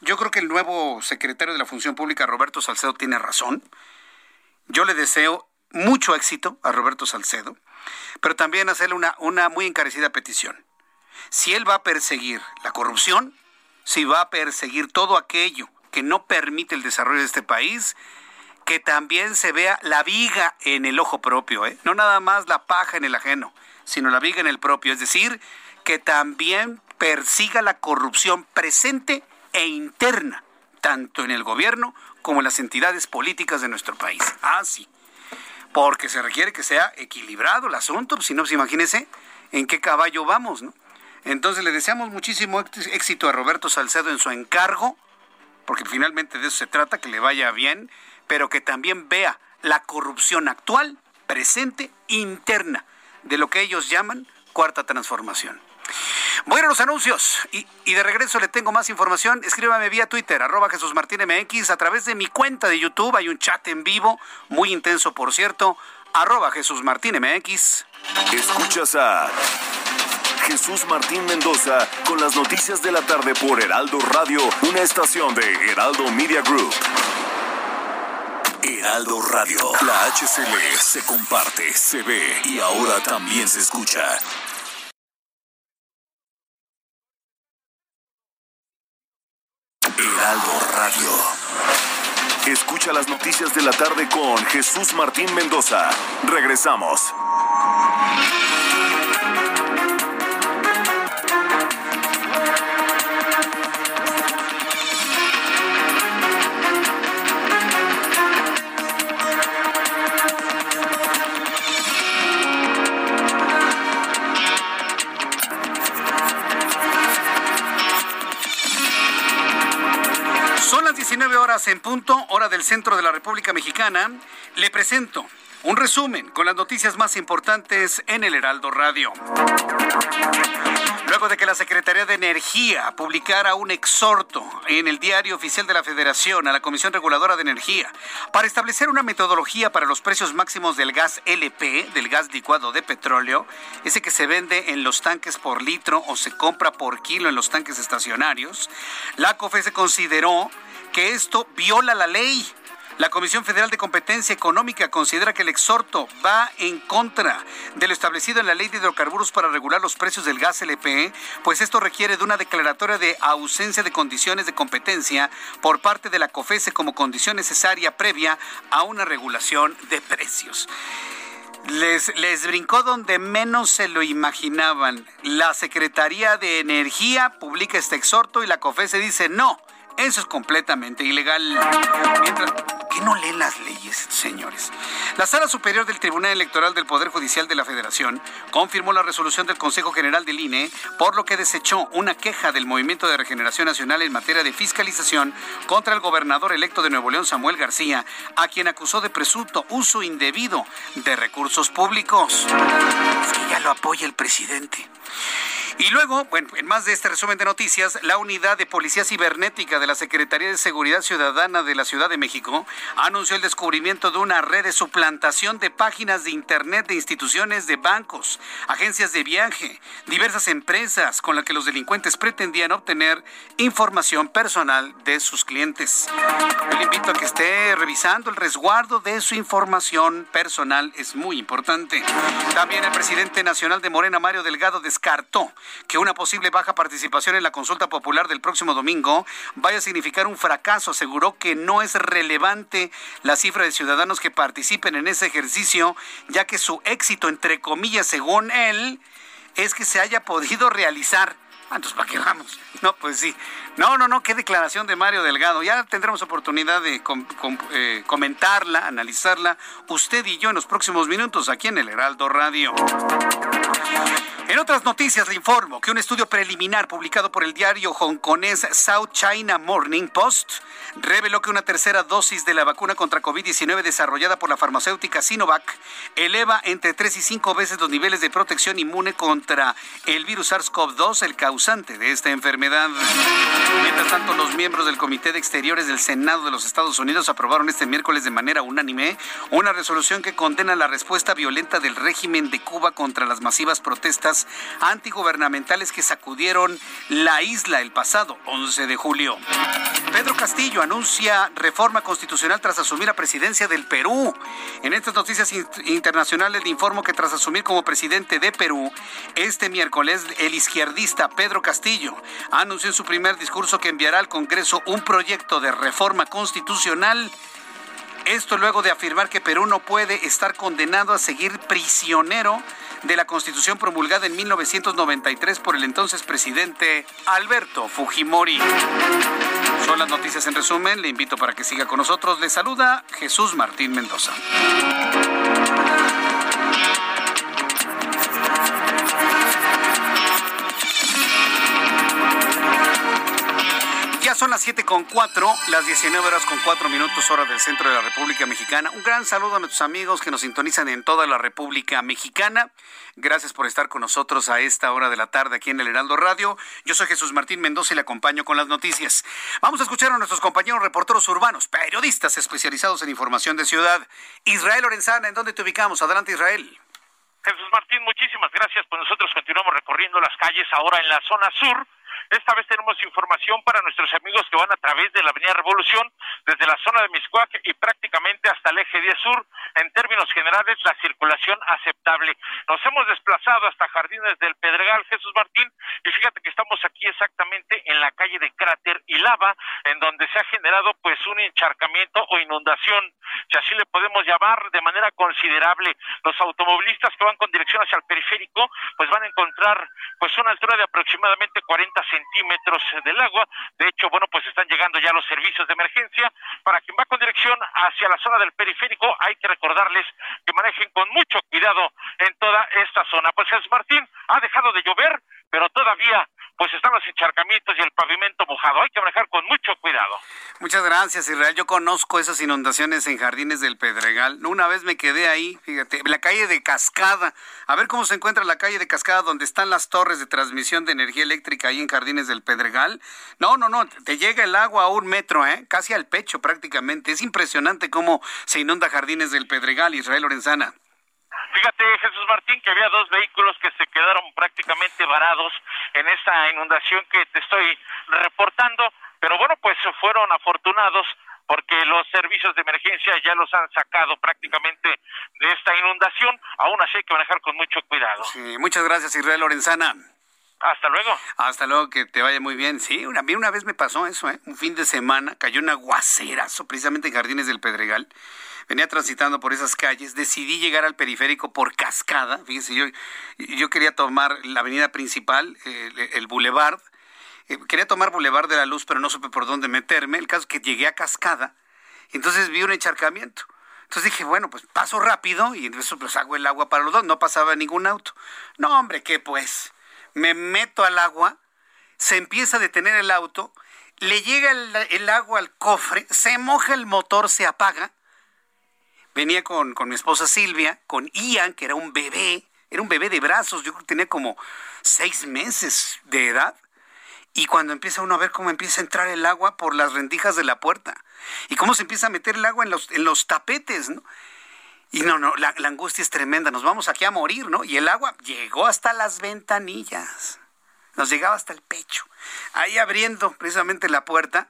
Speaker 1: Yo creo que el nuevo secretario de la Función Pública, Roberto Salcedo, tiene razón. Yo le deseo mucho éxito a Roberto Salcedo, pero también hacerle una, una muy encarecida petición si él va a perseguir la corrupción, si va a perseguir todo aquello que no permite el desarrollo de este país, que también se vea la viga en el ojo propio, ¿eh? no nada más la paja en el ajeno, sino la viga en el propio, es decir, que también persiga la corrupción presente e interna, tanto en el gobierno como en las entidades políticas de nuestro país. Ah, sí. Porque se requiere que sea equilibrado el asunto, si no, pues imagínese en qué caballo vamos, ¿no? Entonces le deseamos muchísimo éxito a Roberto Salcedo en su encargo, porque finalmente de eso se trata, que le vaya bien, pero que también vea la corrupción actual, presente, interna, de lo que ellos llaman cuarta transformación. Bueno, los anuncios. Y, de regreso le tengo más información. Escríbame vía Twitter, arroba Jesús Martín MX. A través de mi cuenta de YouTube hay un chat en vivo, muy intenso, por cierto, arroba Jesús Martín MX.
Speaker 11: Escuchas a Jesús Martín Mendoza con las noticias de la tarde por Heraldo Radio, una estación de Heraldo Media Group. Heraldo Radio, la HCL se comparte, se ve y ahora también se escucha. Heraldo Radio. Escucha las noticias de la tarde con Jesús Martín Mendoza. Regresamos.
Speaker 1: En punto, hora del centro de la República Mexicana, le presento un resumen con las noticias más importantes en el Heraldo Radio. Luego de que la Secretaría de Energía publicara un exhorto en el Diario Oficial de la Federación a la Comisión Reguladora de Energía para establecer una metodología para los precios máximos del gas LP, del gas licuado de petróleo, ese que se vende en los tanques por litro o se compra por kilo en los tanques estacionarios, la COFE se consideró que esto viola la ley. La Comisión Federal de Competencia Económica considera que el exhorto va en contra de lo establecido en la Ley de Hidrocarburos para regular los precios del gas LPE, pues esto requiere de una declaratoria de ausencia de condiciones de competencia por parte de la COFESE como condición necesaria previa a una regulación de precios. Les, les, brincó donde menos se lo imaginaban. La Secretaría de Energía publica este exhorto y la COFESE dice no eso es completamente ilegal. Mientras, ¿qué no leen las leyes, señores? La Sala Superior del Tribunal Electoral del Poder Judicial de la Federación confirmó la resolución del Consejo General del INE, por lo que desechó una queja del Movimiento de Regeneración Nacional en materia de fiscalización contra el gobernador electo de Nuevo León, Samuel García, a quien acusó de presunto uso indebido de recursos públicos. Es que ya lo apoya el presidente. Y luego, bueno, en más de este resumen de noticias, la unidad de policía cibernética de la Secretaría de Seguridad Ciudadana de la Ciudad de México anunció el descubrimiento de una red de suplantación de páginas de Internet de instituciones de bancos, agencias de viaje, diversas empresas con las que los delincuentes pretendían obtener información personal de sus clientes. Le invito a que esté revisando el resguardo de su información personal, es muy importante. También el presidente nacional de Morena, Mario Delgado, descartó que una posible baja participación en la consulta popular del próximo domingo vaya a significar un fracaso. Aseguró que no es relevante la cifra de ciudadanos que participen en ese ejercicio, ya que su éxito, entre comillas, según él, es que se haya podido realizar Ah, entonces, ¿para qué vamos? No, pues sí. No, no, no, qué declaración de Mario Delgado. Ya tendremos oportunidad de eh, comentarla, analizarla, usted y yo en los próximos minutos aquí en el Heraldo Radio. En otras noticias le informo que un estudio preliminar publicado por el diario hongkonés South China Morning Post reveló que una tercera dosis de la vacuna contra COVID-19 desarrollada por la farmacéutica Sinovac eleva entre 3 y 5 veces los niveles de protección inmune contra el virus SARS-CoV-2, el causante de esta enfermedad. Mientras tanto, los miembros del Comité de Exteriores del Senado de los Estados Unidos aprobaron este miércoles de manera unánime una resolución que condena la respuesta violenta del régimen de Cuba contra las masivas protestas antigubernamentales que sacudieron la isla el pasado 11 de julio. Pedro Castillo anuncia reforma constitucional tras asumir la presidencia del Perú. En estas noticias internacionales le informo que tras asumir como presidente de Perú, este miércoles el izquierdista Pedro Castillo anunció en su primer discurso que enviará al Congreso un proyecto de reforma constitucional esto luego de afirmar que Perú no puede estar condenado a seguir prisionero de la Constitución promulgada en 1993 por el entonces presidente Alberto Fujimori. Son las noticias en resumen. Le invito para que siga con nosotros. Le saluda Jesús Martín Mendoza. Son las 7 con 4, las 19 horas con 4 minutos hora del centro de la República Mexicana. Un gran saludo a nuestros amigos que nos sintonizan en toda la República Mexicana. Gracias por estar con nosotros a esta hora de la tarde aquí en el Heraldo Radio. Yo soy Jesús Martín Mendoza y le acompaño con las noticias. Vamos a escuchar a nuestros compañeros reporteros urbanos, periodistas especializados en información de ciudad. Israel Lorenzana, ¿en dónde te ubicamos? Adelante, Israel.
Speaker 6: Jesús Martín, muchísimas gracias. Pues nosotros continuamos recorriendo las calles ahora en la zona sur esta vez tenemos información para nuestros amigos que van a través de la Avenida Revolución, desde la zona de Miscuac y prácticamente hasta el eje 10 sur. En términos generales, la circulación aceptable. Nos hemos desplazado hasta Jardines del Pedregal, Jesús Martín, y fíjate que estamos aquí exactamente en la calle de Cráter y Lava, en donde se ha generado pues un encharcamiento o inundación, si así le podemos llamar, de manera considerable. Los automovilistas que van con dirección hacia el periférico, pues van a encontrar pues una altura de aproximadamente 40 centímetros del agua. De hecho, bueno, pues están llegando ya los servicios de emergencia. Para quien va con dirección hacia la zona del periférico, hay que recordarles que manejen con mucho cuidado en toda esta zona. Pues es Martín, ha dejado de llover, pero todavía pues están los encharcamientos y el pavimento mojado. Hay que manejar con mucho cuidado.
Speaker 1: Muchas gracias, Israel. Yo conozco esas inundaciones en Jardines del Pedregal. Una vez me quedé ahí, fíjate, la calle de Cascada. A ver cómo se encuentra la calle de Cascada donde están las torres de transmisión de energía eléctrica ahí en Jardines del Pedregal. No, no, no, te llega el agua a un metro, ¿eh? casi al pecho prácticamente. Es impresionante cómo se inunda Jardines del Pedregal, Israel Lorenzana.
Speaker 6: Fíjate, Jesús Martín, que había dos vehículos que se quedaron prácticamente varados en esta inundación que te estoy reportando, pero bueno, pues fueron afortunados porque los servicios de emergencia ya los han sacado prácticamente de esta inundación. Aún así hay que manejar con mucho cuidado.
Speaker 1: Muchas gracias, Israel Lorenzana.
Speaker 6: Hasta luego.
Speaker 1: Hasta luego, que te vaya muy bien. Sí, una, una vez me pasó eso, ¿eh? Un fin de semana cayó un aguacerazo precisamente en Jardines del Pedregal venía transitando por esas calles, decidí llegar al periférico por cascada, fíjense, yo, quería tomar la avenida principal, el, el boulevard, eh, quería tomar Boulevard de la Luz, pero no supe por dónde meterme, el caso es que llegué a cascada, entonces vi un encharcamiento. Entonces dije, bueno, pues paso rápido y entonces pues hago el agua para los dos, no pasaba ningún auto. No, hombre, ¿qué pues? Me meto al agua, se empieza a detener el auto, le llega el, agua al cofre, se moja el motor, se apaga, venía con, mi esposa Silvia, con Ian, que era un bebé, era un bebé de brazos, yo creo que tenía como seis meses de edad. Y cuando empieza uno a ver cómo empieza a entrar el agua por las rendijas de la puerta y cómo se empieza a meter el agua en los, en los tapetes, ¿no? Y no, no, la, angustia es tremenda, nos vamos aquí a morir, ¿no? Y el agua llegó hasta las ventanillas, nos llegaba hasta el pecho. Ahí abriendo precisamente la puerta,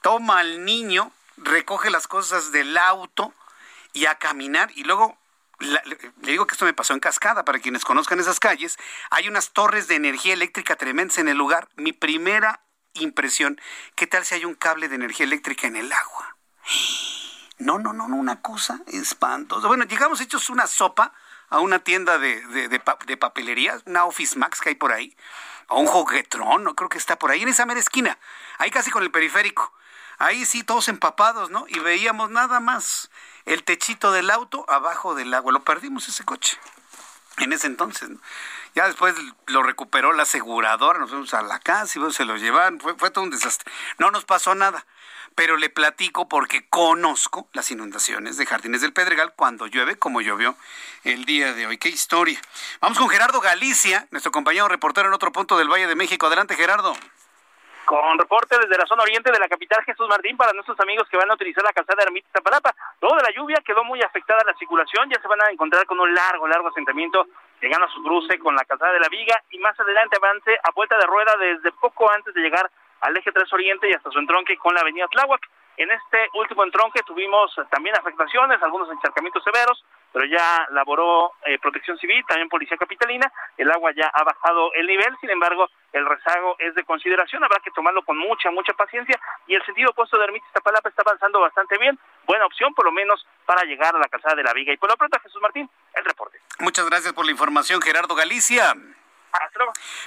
Speaker 1: toma al niño, recoge las cosas del auto, y a caminar y luego le digo que esto me pasó en Cascada, para quienes conozcan esas calles, hay unas torres de energía eléctrica tremendas en el lugar. Mi primera impresión, ¿qué tal si hay un cable de energía eléctrica en el agua? No, no, no, no, una cosa espantosa. Bueno, llegamos hechos una sopa a una tienda de, de, papelería, una Office Max que hay por ahí. o un juguetrón, no creo que está por ahí, en esa mera esquina, ahí casi con el periférico. Ahí sí, todos empapados, ¿no? Y veíamos nada más el techito del auto abajo del agua. Lo perdimos ese coche en ese entonces. Ya después lo recuperó la aseguradora, nos fuimos a la casa y se lo llevaron. Fue todo un desastre. No nos pasó nada pero le platico porque conozco las inundaciones de Jardines del Pedregal cuando llueve como llovió el día de hoy. ¡Qué historia! Vamos con Gerardo Galicia, nuestro compañero reportero en otro punto del Valle de México. Adelante, Gerardo.
Speaker 7: Con reporte desde la zona oriente de la capital Jesús Martín para nuestros amigos que van a utilizar la calzada Ermita Zapalapa. Luego la lluvia quedó muy afectada la circulación, ya se van a encontrar con un largo, largo asentamiento llegando a su cruce con la calzada de la Viga y más adelante avance a vuelta de rueda desde poco antes de llegar al eje 3 Oriente y hasta su entronque con la avenida Tláhuac. En este último entronque tuvimos también afectaciones, algunos encharcamientos severos, pero ya laboró eh, protección civil, también policía capitalina, el agua ya ha bajado el nivel, sin embargo, el rezago es de consideración, habrá que tomarlo con mucha, mucha paciencia, y el sentido opuesto de Ermita Iztapalapa está avanzando bastante bien, buena opción por lo menos para llegar a la calzada de la Viga. Y por lo pronto, Jesús Martín, el reporte.
Speaker 1: Muchas gracias por la información, Gerardo Galicia.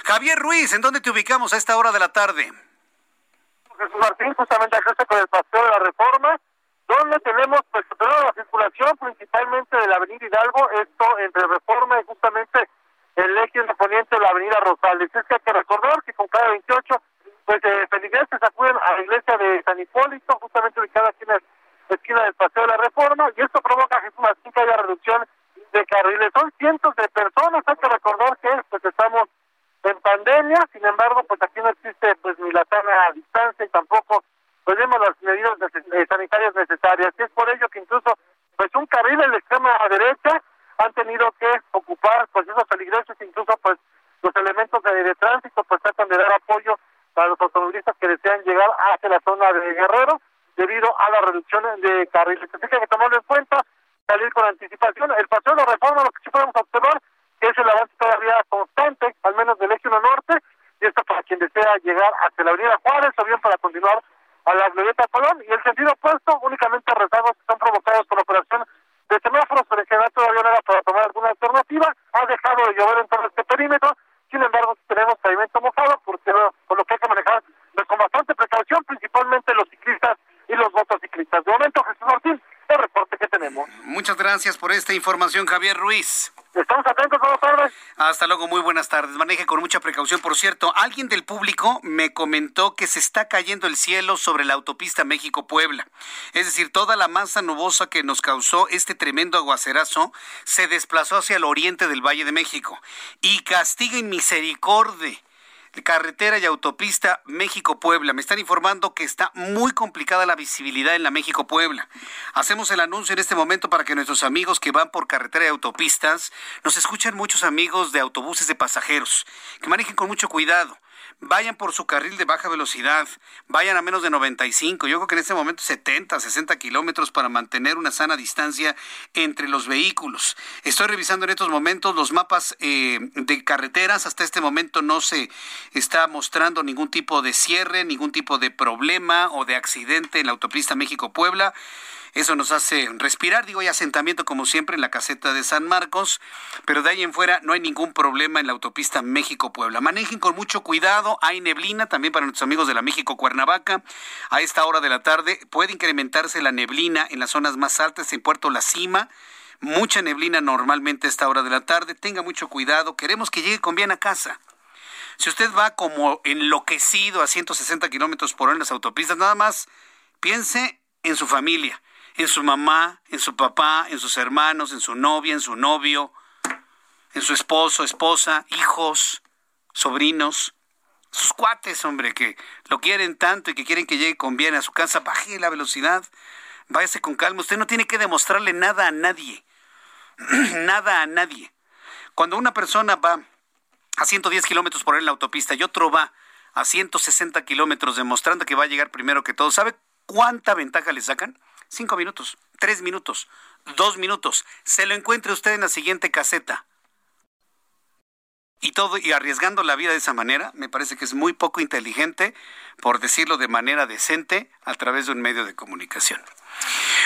Speaker 1: Javier Ruiz, ¿en dónde te ubicamos a esta hora de la tarde?
Speaker 8: Jesús Martín, justamente acá con el paseo de la Reforma, donde tenemos pues toda la circulación principalmente de la Avenida Hidalgo, esto entre Reforma y justamente el eje independiente de la Avenida Rosales. Es que hay que recordar que con cada 28, pues eh, feligreses acuden a la iglesia de San Hipólito, justamente ubicada aquí en la esquina del paseo de la Reforma, y esto provoca, Jesús Martín, que haya reducción de carriles. Son cientos de personas, hay que recordar que pues estamos en pandemia, sin embargo, pues aquí no existe pues ni la sana distancia y tampoco pues vemos las medidas eh, sanitarias necesarias. Y es por ello que incluso pues un carril en la extrema derecha han tenido que ocupar pues esos feligreses, incluso pues los elementos de, tránsito pues tratan de dar apoyo para los automovilistas que desean llegar hacia la zona de Guerrero debido a la reducción de carriles. Así que hay que tomarlo en cuenta, salir con anticipación. El paseo de reforma, lo que sí podemos observar es el avance todavía constante, al menos del eje 1 norte, y esto para quien desea llegar hacia la avenida Juárez o bien para continuar a la glorieta Colón, y el sentido opuesto, únicamente rezagos que son provocados por la operación de semáforos, pero en general todavía no era para tomar alguna alternativa, ha dejado de llover en todo este perímetro, sin embargo tenemos pavimento mojado, porque por lo que hay que manejar pues, con bastante precaución, principalmente los ciclistas y los motociclistas. De momento, Jesús Martín, el reporte que tenemos.
Speaker 1: Muchas gracias por esta información, Javier Ruiz.
Speaker 8: Estamos atentos, buenas tardes.
Speaker 1: Hasta luego, muy buenas tardes. Maneje con mucha precaución. Por cierto, alguien del público me comentó que se está cayendo el cielo sobre la autopista México-Puebla. Es decir, toda la masa nubosa que nos causó este tremendo aguacerazo se desplazó hacia el oriente del Valle de México. Y castiga en misericordia carretera y autopista México-Puebla. Me están informando que está muy complicada la visibilidad en la México-Puebla. Hacemos el anuncio en este momento para que nuestros amigos que van por carretera y autopistas, nos escuchan muchos amigos de autobuses de pasajeros, que manejen con mucho cuidado vayan por su carril de baja velocidad, vayan a menos de 95, yo creo que en este momento 70, 60 kilómetros para mantener una sana distancia entre los vehículos. Estoy revisando en estos momentos los mapas eh, de carreteras, hasta este momento no se está mostrando ningún tipo de cierre, ningún tipo de problema o de accidente en la autopista México-Puebla. Eso nos hace respirar. Digo, hay asentamiento como siempre en la caseta de San Marcos, pero de ahí en fuera no hay ningún problema en la autopista México-Puebla. Manejen con mucho cuidado. Hay neblina también para nuestros amigos de la México-Cuernavaca. A esta hora de la tarde puede incrementarse la neblina en las zonas más altas, en Puerto La Cima mucha neblina normalmente a esta hora de la tarde. Tenga mucho cuidado. Queremos que llegue con bien a casa. Si usted va como enloquecido a 160 kilómetros por hora en las autopistas, nada más piense en su familia en su mamá, en su papá, en sus hermanos, en su novia, en su novio, en su esposo, esposa, hijos, sobrinos, sus cuates, hombre, que lo quieren tanto y que quieren que llegue con bien a su casa, baje la velocidad, váyase con calma. Usted no tiene que demostrarle nada a nadie, nada a nadie. Cuando una persona va a 110 kilómetros por hora en la autopista y otro va a 160 kilómetros demostrando que va a llegar primero que todo, ¿sabe cuánta ventaja le sacan? Cinco minutos, tres minutos, dos minutos. Se lo encuentre usted en la siguiente caseta. Y todo, y arriesgando la vida de esa manera, me parece que es muy poco inteligente, por decirlo de manera decente, a través de un medio de comunicación.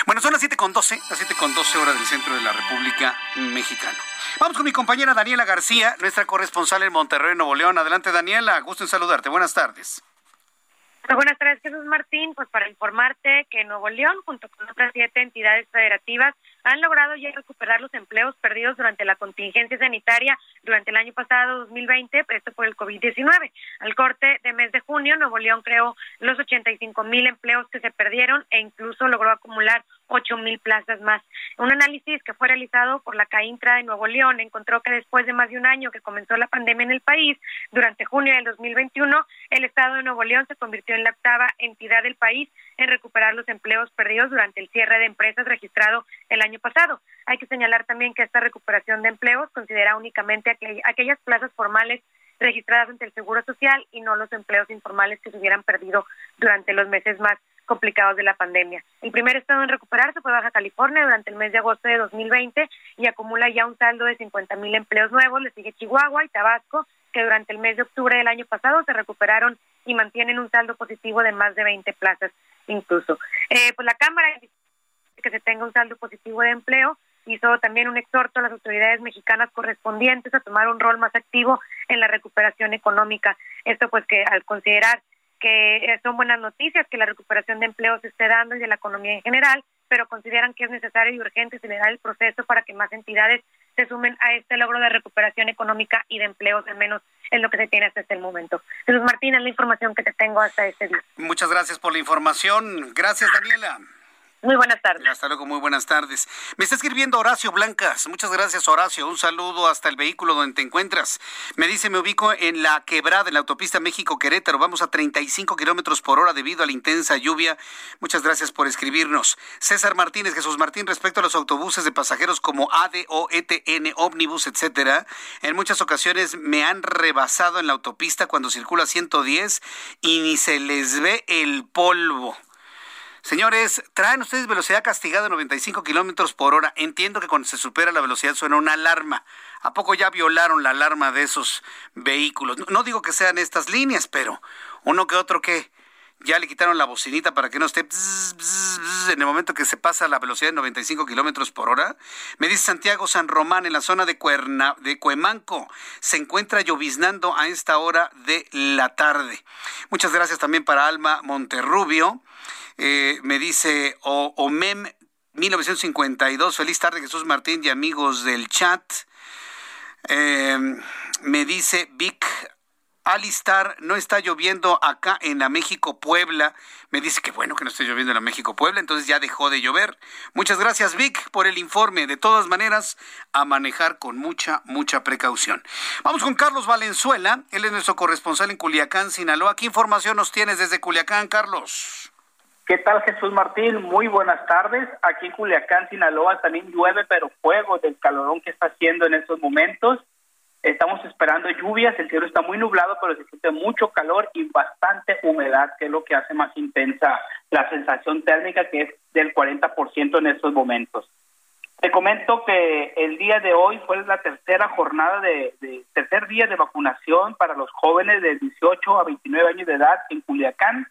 Speaker 1: Bueno, son las 7.12, las 7.12 horas del centro de la República Mexicana. Vamos con mi compañera Daniela García, nuestra corresponsal en Monterrey, Nuevo León. Adelante, Daniela. Gusto en saludarte. Buenas tardes.
Speaker 4: Buenas tardes, Jesús Martín. Pues para informarte que Nuevo León, junto con otras siete entidades federativas, han logrado ya recuperar los empleos perdidos durante la contingencia sanitaria durante el año pasado 2020, esto por el COVID-19. Al corte de mes de junio, Nuevo León creó los 85 mil empleos que se perdieron e incluso logró acumular ocho mil plazas más. Un análisis que fue realizado por la CAINTRA de Nuevo León encontró que después de más de un año que comenzó la pandemia en el país, durante junio del 2021, el Estado de Nuevo León se convirtió en la octava entidad del país en recuperar los empleos perdidos durante el cierre de empresas registrado el año pasado. Hay que señalar también que esta recuperación de empleos considera únicamente aquellas plazas formales registradas ante el Seguro Social y no los empleos informales que se hubieran perdido durante los meses más complicados de la pandemia. El primer estado en recuperarse fue Baja California durante el mes de agosto de 2020 y acumula ya un saldo de 50 mil empleos nuevos. Le sigue Chihuahua y Tabasco, que durante el mes de octubre del año pasado se recuperaron y mantienen un saldo positivo de más de 20 plazas incluso. Eh, pues la Cámara que se tenga un saldo positivo de empleo hizo también un exhorto a las autoridades mexicanas correspondientes a tomar un rol más activo en la recuperación económica. Esto pues que al considerar que eh, son buenas noticias que la recuperación de empleo se esté dando y de la economía en general, pero consideran que es necesario y urgente acelerar el proceso para que más entidades se sumen a este logro de recuperación económica y de empleos, al menos es lo que se tiene hasta este momento. Jesús Martín, la información que te tengo hasta este día.
Speaker 1: Muchas gracias por la información. Gracias, Daniela.
Speaker 4: Muy buenas tardes.
Speaker 1: Hasta luego, muy buenas tardes. Me está escribiendo Horacio Blancas. Muchas gracias, Horacio. Un saludo hasta el vehículo donde te encuentras. Me dice, me ubico en la quebrada, en la autopista México-Querétaro. Vamos a 35 kilómetros por hora debido a la intensa lluvia. Muchas gracias por escribirnos. César Martínez, Jesús Martín, respecto a los autobuses de pasajeros como ADO, ETN, Ómnibus, etcétera. En muchas ocasiones me han rebasado en la autopista cuando circula 110 y ni se les ve el polvo. Señores, traen ustedes velocidad castigada de 95 kilómetros por hora. Entiendo que cuando se supera la velocidad suena una alarma. ¿A poco ya violaron la alarma de esos vehículos? No, digo que sean estas líneas, pero uno que otro que ya le quitaron la bocinita para que no esté en el momento que se pasa la velocidad de 95 kilómetros por hora. Me dice Santiago San Román, en la zona de, Cuerna, de Cuemanco, se encuentra lloviznando a esta hora de la tarde. Muchas gracias también para Alma Monterrubio. Eh, me dice OMEM 1952, feliz tarde Jesús Martín y amigos del chat. Eh, me dice Vic Alistar, no está lloviendo acá en la México Puebla. Me dice que bueno que no esté lloviendo en la México Puebla, entonces ya dejó de llover. Muchas gracias Vic por el informe. De todas maneras, a manejar con mucha, mucha precaución. Vamos con Carlos Valenzuela, él es nuestro corresponsal en Culiacán, Sinaloa. ¿Qué información nos tienes desde Culiacán, Carlos?
Speaker 15: ¿Qué tal Jesús Martín? Muy buenas tardes. Aquí en Culiacán, Sinaloa también llueve, pero fuego del calorón que está haciendo en estos momentos. Estamos esperando lluvias, el cielo está muy nublado, pero se siente mucho calor y bastante humedad, que es lo que hace más intensa la sensación térmica, que es del 40% en estos momentos. Te comento que el día de hoy fue la tercera jornada de, de, tercer día de vacunación para los jóvenes de 18 a 29 años de edad en Culiacán.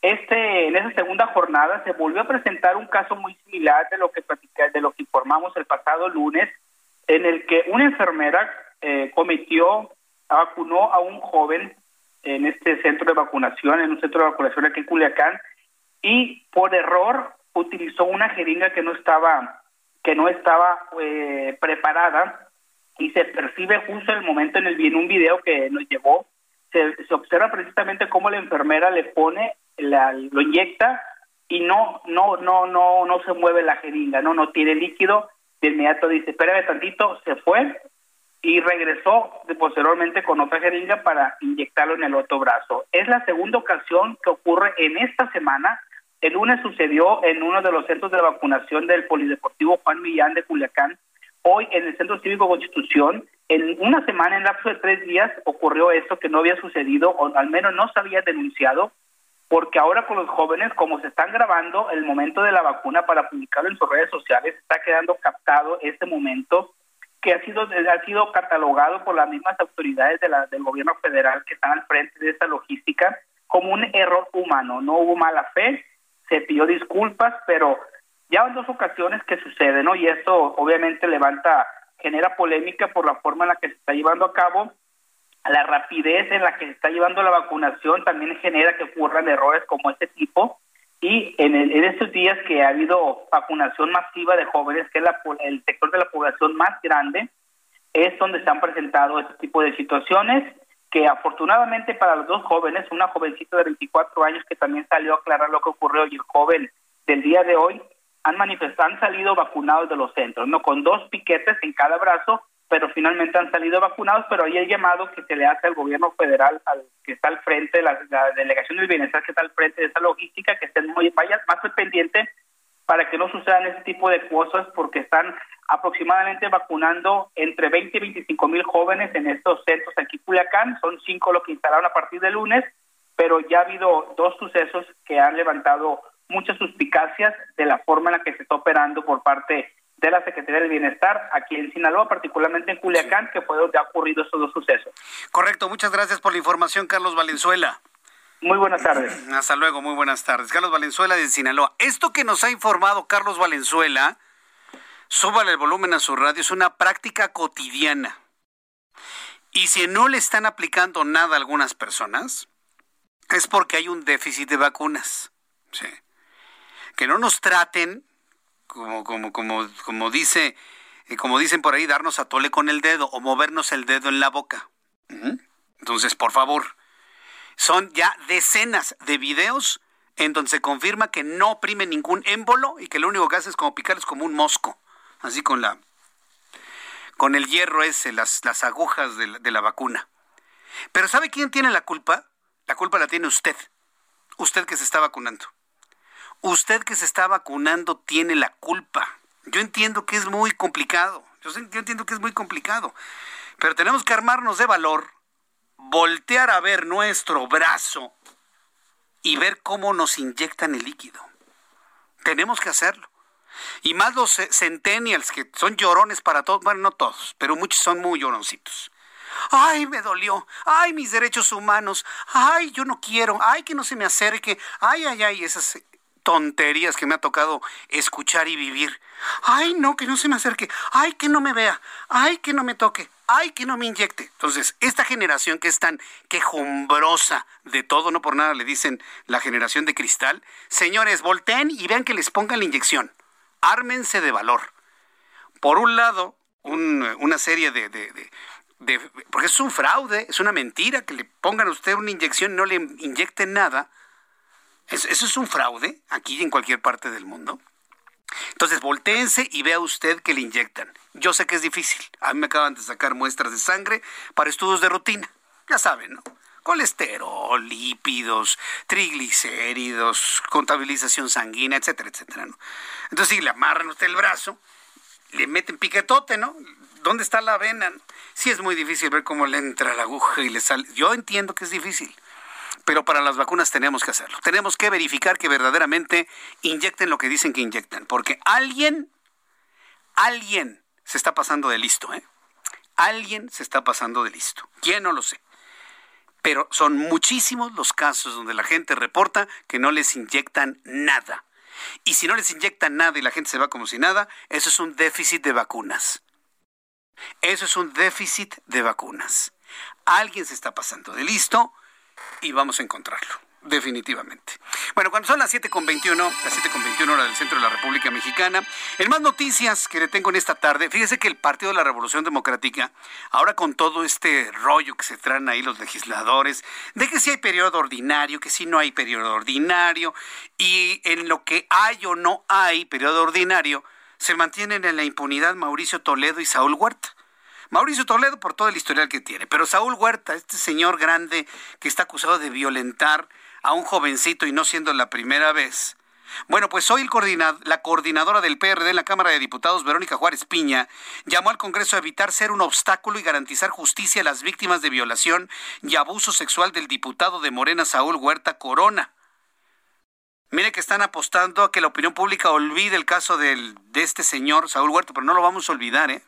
Speaker 15: Este, en esa segunda jornada se volvió a presentar un caso muy similar de lo que de lo que informamos el pasado lunes, en el que una enfermera eh, cometió, vacunó a un joven en este centro de vacunación, en un centro de vacunación aquí en Culiacán, y por error utilizó una jeringa que no estaba que no estaba eh, preparada y se percibe justo el momento en el en un video que nos llevó. Se, se observa precisamente cómo la enfermera le pone lo inyecta y no, no, no, no, no se mueve la jeringa, no, no tiene líquido, de inmediato dice, espérame tantito, se fue y regresó posteriormente con otra jeringa para inyectarlo en el otro brazo. Es la segunda ocasión que ocurre en esta semana. El lunes sucedió en uno de los centros de vacunación del Polideportivo Juan Millán de Culiacán. Hoy en el Centro Cívico Constitución, en una semana, en lapso de tres días, ocurrió esto que no había sucedido, o al menos no se había denunciado porque ahora con los jóvenes, como se están grabando el momento de la vacuna para publicarlo en sus redes sociales, está quedando captado este momento que ha sido ha sido catalogado por las mismas autoridades de la, del gobierno federal que están al frente de esta logística como un error humano. No hubo mala fe, se pidió disculpas, pero Ya en dos ocasiones que sucede, ¿no? Y esto obviamente levanta, genera polémica por la forma en la que se está llevando a cabo. La rapidez en la que se está llevando la vacunación también genera que ocurran errores como este tipo. Y en, en estos días que ha habido vacunación masiva de jóvenes, que es la, el sector de la población más grande, es donde se han presentado este tipo de situaciones que afortunadamente para los dos jóvenes, una jovencita de 24 años que también salió a aclarar lo que ocurrió y el joven del día de hoy, han manifestado, han salido vacunados de los centros, no con dos piquetes en cada brazo, pero finalmente han salido vacunados, pero ahí el llamado que se le hace al gobierno federal, al que está al frente, la, la delegación del bienestar que está al frente de esa logística, que estén muy, vaya más pendiente para que no sucedan ese tipo de cosas, porque están aproximadamente vacunando entre 20 y 25 mil jóvenes en estos centros aquí en Culiacán. Son cinco los que instalaron a partir de lunes, pero ya ha habido dos sucesos que han levantado muchas suspicacias de la forma en la que se está operando por parte de la Secretaría del Bienestar aquí en Sinaloa, particularmente en Culiacán, que fue donde ha ocurrido estos dos sucesos.
Speaker 1: Correcto, muchas gracias por la información, Carlos Valenzuela.
Speaker 15: Muy buenas tardes.
Speaker 1: Hasta luego, muy buenas tardes. Carlos Valenzuela de Sinaloa. Esto que nos ha informado Carlos Valenzuela súbale el volumen a su radio, es una práctica cotidiana. Y si no le están aplicando nada a algunas personas, es porque hay un déficit de vacunas. Que no nos traten, como, como, como, como, dice, eh, como dicen por ahí, darnos a tole con el dedo o movernos el dedo en la boca. Entonces, por favor, son ya decenas de videos en donde se confirma que no oprime ningún émbolo y que lo único que hace es como picarles como un mosco así con la con el hierro ese, las, las agujas de la, de la vacuna. Pero ¿sabe quién tiene la culpa? La culpa la tiene usted. Usted que se está vacunando. Usted que se está vacunando tiene la culpa. Yo entiendo que es muy complicado. Yo, entiendo que es muy complicado. Pero tenemos que armarnos de valor, voltear a ver nuestro brazo y ver cómo nos inyectan el líquido. Tenemos que hacerlo. Y más los centennials, que son llorones para todos, bueno, no todos, pero muchos son muy lloroncitos. Ay, me dolió. Ay, mis derechos humanos. Ay, yo no quiero. Ay, que no se me acerque. Ay, ay, ay, esas tonterías que me ha tocado escuchar y vivir. Ay, no, que no se me acerque. Ay, que no me vea. Ay, que no me toque. Ay, que no me inyecte. Entonces, esta generación que es tan quejumbrosa de todo, no por nada le dicen la generación de cristal, señores, volteen y vean que les pongan la inyección ármense de valor. Por un lado, una serie de, de, Porque es un fraude, es una mentira que le pongan a usted una inyección y no le inyecten nada. Eso, es un fraude aquí y en cualquier parte del mundo. Entonces, volteense y vea usted que le inyectan. Yo sé que es difícil. A mí me acaban de sacar muestras de sangre para estudios de rutina. Ya saben, ¿no? colesterol, lípidos, triglicéridos, contabilización sanguínea, etcétera, etcétera. ¿no? Entonces, si le amarran usted el brazo, le meten piquetote, ¿no? ¿Dónde está la vena? Sí es muy difícil ver cómo le entra la aguja y le sale. Yo entiendo que es difícil, pero para las vacunas tenemos que hacerlo. Tenemos que verificar que verdaderamente inyecten lo que dicen que inyectan, porque alguien, alguien se está pasando de listo, ¿eh? Alguien se está pasando de listo. ¿Quién no lo sé? pero son muchísimos los casos donde la gente reporta que no les inyectan nada. Y si no les inyectan nada y la gente se va como si nada, eso es un déficit de vacunas. Eso es un déficit de vacunas. Alguien se está pasando de listo y vamos a encontrarlo definitivamente. Bueno, cuando son las 7.21, las 7.21 hora del centro de la República Mexicana, en más noticias que le tengo en esta tarde, fíjese que el Partido de la Revolución Democrática, ahora con todo este rollo que se traen ahí los legisladores, de que si hay periodo ordinario, que si no hay periodo ordinario, y en lo que hay o no hay periodo ordinario, se mantienen en la impunidad Mauricio Toledo y Saúl Huerta. Mauricio Toledo por todo el historial que tiene, pero Saúl Huerta, este señor grande que está acusado de violentar a un jovencito y no siendo la primera vez. Bueno, pues hoy la coordinadora del PRD en la Cámara de Diputados, Verónica Juárez Piña, llamó al Congreso a evitar ser un obstáculo y garantizar justicia a las víctimas de violación y abuso sexual del diputado de Morena, Saúl Huerta Corona. Mire que están apostando a que la opinión pública olvide el caso de este señor, Saúl Huerta, pero no lo vamos a olvidar, ¿eh?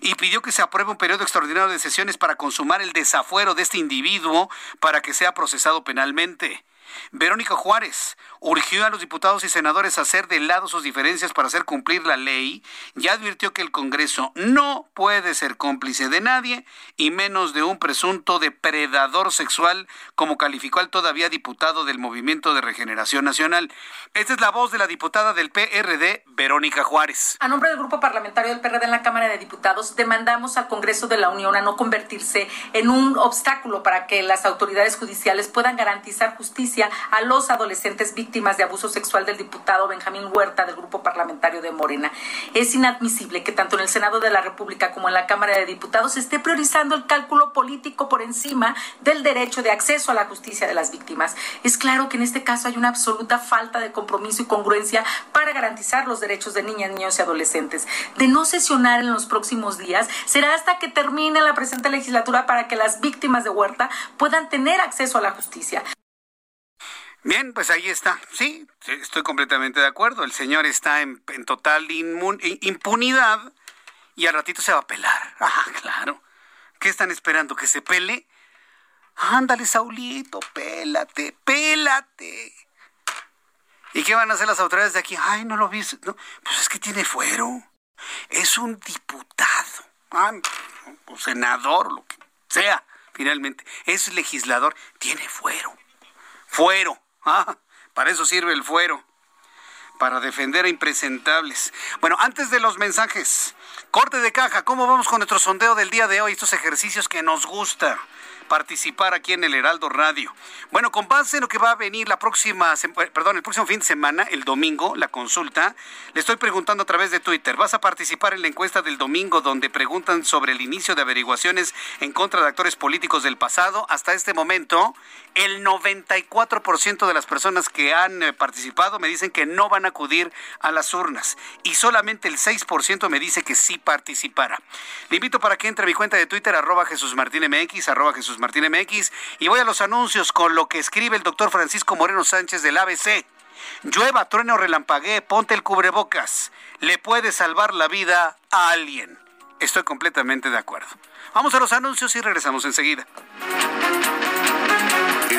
Speaker 1: Y pidió que se apruebe un periodo extraordinario de sesiones para consumar el desafuero de este individuo para que sea procesado penalmente. Verónica Juárez urgió a los diputados y senadores a hacer de lado sus diferencias para hacer cumplir la ley y advirtió que el Congreso no puede ser cómplice de nadie y menos de un presunto depredador sexual, como calificó al todavía diputado del Movimiento de Regeneración Nacional. Esta es la voz de la diputada del PRD, Verónica Juárez.
Speaker 16: A nombre del Grupo Parlamentario del PRD en la Cámara de Diputados, demandamos al Congreso de la Unión a no convertirse en un obstáculo para que las autoridades judiciales puedan garantizar justicia a los adolescentes víctimas de abuso sexual del diputado Benjamín Huerta del Grupo Parlamentario de Morena. Es inadmisible que tanto en el Senado de la República como en la Cámara de Diputados se esté priorizando el cálculo político por encima del derecho de acceso a la justicia de las víctimas. Es claro que en este caso hay una absoluta falta de compromiso y congruencia para garantizar los derechos de niñas, niños y adolescentes. De no sesionar en los próximos días, será hasta que termine la presente legislatura para que las víctimas de Huerta puedan tener acceso a la justicia.
Speaker 1: Bien, pues ahí está. Sí, estoy completamente de acuerdo. El señor está en, total impunidad y al ratito se va a pelar. Ah, claro. ¿Qué están esperando? ¿Que se pele? Ándale, Saulito, pélate, pélate. ¿Y qué van a hacer las autoridades de aquí? Ay, no lo vi. pues es que tiene fuero. Es un diputado. Ah, o senador, lo que sea, finalmente. Es legislador. Tiene fuero. Fuero. Ah, para eso sirve el fuero. Para defender a impresentables. Bueno, antes de los mensajes, corte de caja, ¿cómo vamos con nuestro sondeo del día de hoy? Estos ejercicios que nos gusta participar aquí en el Heraldo Radio. Bueno, con base en lo que va a venir la próxima, perdón, el próximo fin de semana, el domingo, la consulta, le estoy preguntando a través de Twitter, ¿vas a participar en la encuesta del domingo donde preguntan sobre el inicio de averiguaciones en contra de actores políticos del pasado? Hasta este momento, el 94% de las personas que han eh, participado me dicen que no van a acudir a las urnas y solamente el 6% me dice que sí participará. Le invito para que entre a mi cuenta de Twitter, arroba Jesús Martín MX, arroba Jesús MX, y voy a los anuncios con lo que escribe el doctor Francisco Moreno Sánchez del ABC. Llueva, trueno, relampaguee, ponte el cubrebocas. Le puede salvar la vida a alguien. Estoy completamente de acuerdo. Vamos a los anuncios y regresamos enseguida.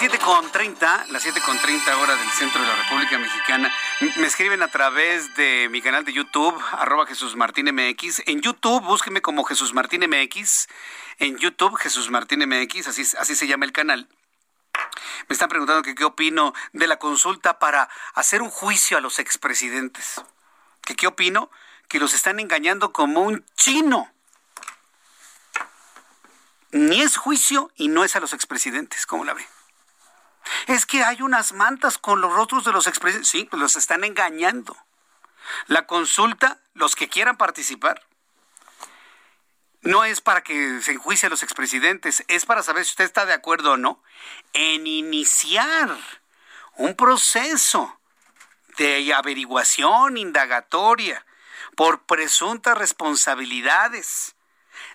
Speaker 1: Las 7.30, las 7.30 horas del centro de la República Mexicana. Me escriben a través de mi canal de YouTube, arroba Jesús Martín MX. En YouTube, búsqueme como Jesús Martín MX. En YouTube, Jesús Martín MX, así, así se llama el canal. Me están preguntando que qué opino de la consulta para hacer un juicio a los expresidentes. ¿Que qué opino? Que los están engañando como un chino ni es juicio y no es a los expresidentes, ¿cómo la ve? Es que hay unas mantas con los rostros de los expresidentes. Sí, pues los están engañando. La consulta, los que quieran participar, no es para que se enjuicie a los expresidentes, es para saber si usted está de acuerdo o no en iniciar un proceso de averiguación indagatoria por presuntas responsabilidades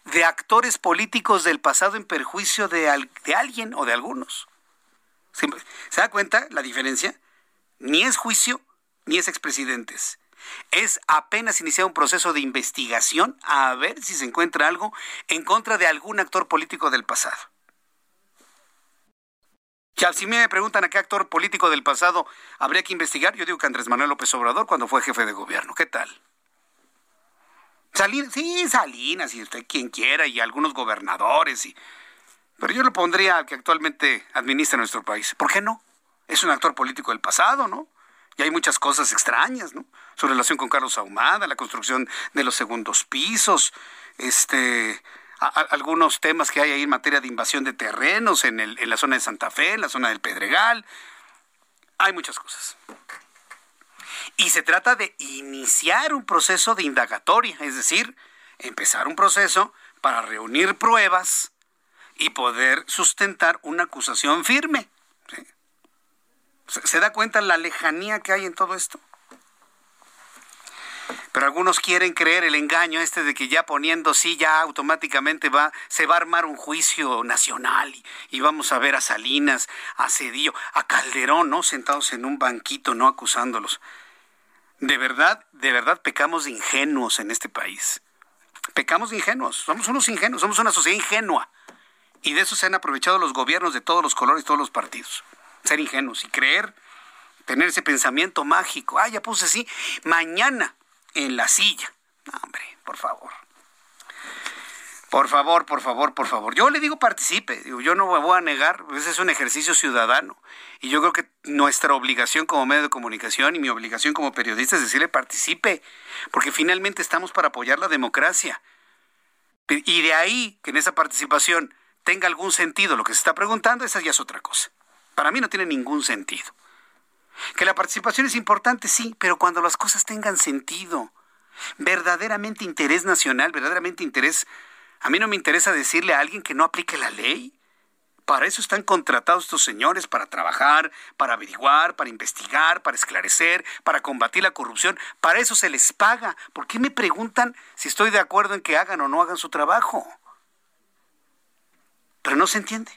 Speaker 1: de actores políticos del pasado en perjuicio de, de alguien o de algunos. ¿Se, da cuenta la diferencia? Ni es juicio, ni es expresidentes. Es apenas iniciar un proceso de investigación a ver si se encuentra algo en contra de algún actor político del pasado. Si me preguntan a qué actor político del pasado habría que investigar, yo digo que Andrés Manuel López Obrador cuando fue jefe de gobierno. ¿Qué tal? Salinas, sí, Salinas, y usted quien quiera, y algunos gobernadores, y pero yo lo pondría al que actualmente administra nuestro país. ¿Por qué no? Es un actor político del pasado, ¿no? Y hay muchas cosas extrañas, ¿no? Su relación con Carlos Ahumada, la construcción de los segundos pisos, este, algunos temas que hay ahí en materia de invasión de terrenos en, la zona de Santa Fe, en la zona del Pedregal. Hay muchas cosas. Y se trata de iniciar un proceso de indagatoria, es decir, empezar un proceso para reunir pruebas y poder sustentar una acusación firme. ¿Se da cuenta la lejanía que hay en todo esto? Pero algunos quieren creer el engaño este de que ya poniendo sí, ya automáticamente va, se va a armar un juicio nacional y, y, vamos a ver a Salinas, a Cedillo, a Calderón, ¿no? Sentados en un banquito, no acusándolos. De verdad, de verdad pecamos de ingenuos en este país. Pecamos de ingenuos, somos unos ingenuos, somos una sociedad ingenua. Y de eso se han aprovechado los gobiernos de todos los colores, todos los partidos. Ser ingenuos y creer, tener ese pensamiento mágico. Ah, ya puse así, mañana en la silla. No, hombre, por favor. Por favor, por favor, por favor. Yo le digo participe, yo no me voy a negar, ese es un ejercicio ciudadano. Y yo creo que nuestra obligación como medio de comunicación y mi obligación como periodista es decirle participe, porque finalmente estamos para apoyar la democracia. Y de ahí que en esa participación tenga algún sentido lo que se está preguntando, esa ya es otra cosa. Para mí no tiene ningún sentido. Que la participación es importante, sí, pero cuando las cosas tengan sentido, verdaderamente interés nacional, verdaderamente interés a mí no me interesa decirle a alguien que no aplique la ley. Para eso están contratados estos señores, para trabajar, para averiguar, para investigar, para esclarecer, para combatir la corrupción. Para eso se les paga. ¿Por qué me preguntan si estoy de acuerdo en que hagan o no hagan su trabajo? Pero no se entiende.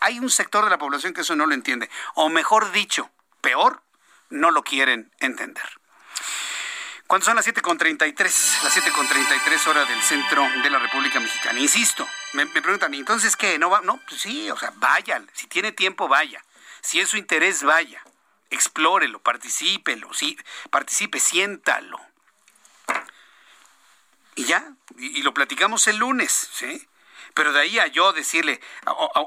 Speaker 1: Hay un sector de la población que eso no lo entiende. O mejor dicho, peor, no lo quieren entender. Cuando son las 7.33, las 7.33 horas del centro de la República Mexicana. Insisto, me, preguntan, ¿y entonces qué? ¿No va? No, pues sí, o sea, vaya, si tiene tiempo, vaya. Si es su interés, vaya. Explórelo, particípelo, sí, participe, siéntalo. Y ya, y, lo platicamos el lunes, ¿sí? Pero de ahí a yo decirle,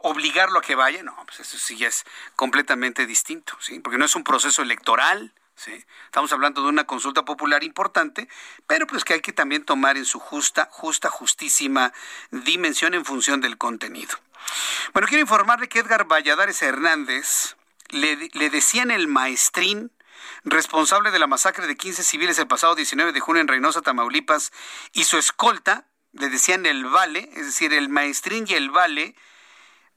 Speaker 1: obligarlo a que vaya, no, pues eso sí es completamente distinto, ¿sí? Porque no es un proceso electoral, Estamos hablando de una consulta popular importante, pero pues que hay que también tomar en su justa, justa, justísima dimensión en función del contenido. Bueno, quiero informarle que Edgar Valladares Hernández le, le decían el maestrín responsable de la masacre de 15 civiles el pasado 19 de junio en Reynosa, Tamaulipas, y su escolta, le decían el vale, es decir, el maestrín y el vale,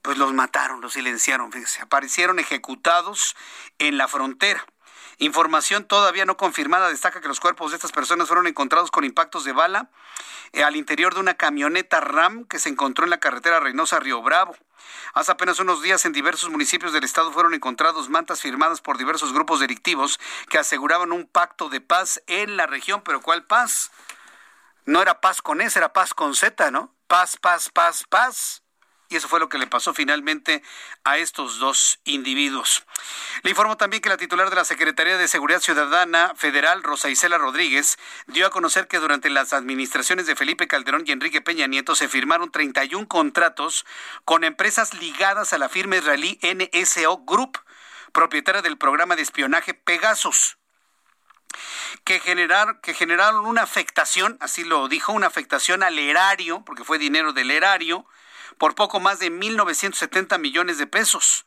Speaker 1: pues los mataron, los silenciaron, fíjense, aparecieron ejecutados en la frontera. Información todavía no confirmada destaca que los cuerpos de estas personas fueron encontrados con impactos de bala eh, al interior de una camioneta RAM que se encontró en la carretera Reynosa-Río Bravo. Hace apenas unos días en diversos municipios del estado fueron encontrados mantas firmadas por diversos grupos delictivos que aseguraban un pacto de paz en la región. Pero ¿cuál paz? No era paz con S, era paz con Z, ¿no? Paz, paz, paz, paz. Y eso fue lo que le pasó finalmente a estos dos individuos. Le informo también que la titular de la Secretaría de Seguridad Ciudadana Federal, Rosa Isela Rodríguez, dio a conocer que durante las administraciones de Felipe Calderón y Enrique Peña Nieto se firmaron 31 contratos con empresas ligadas a la firma israelí NSO Group, propietaria del programa de espionaje Pegasus que, que generaron una afectación, así lo dijo, una afectación al erario, porque fue dinero del erario, por poco más de 1.970 millones de pesos.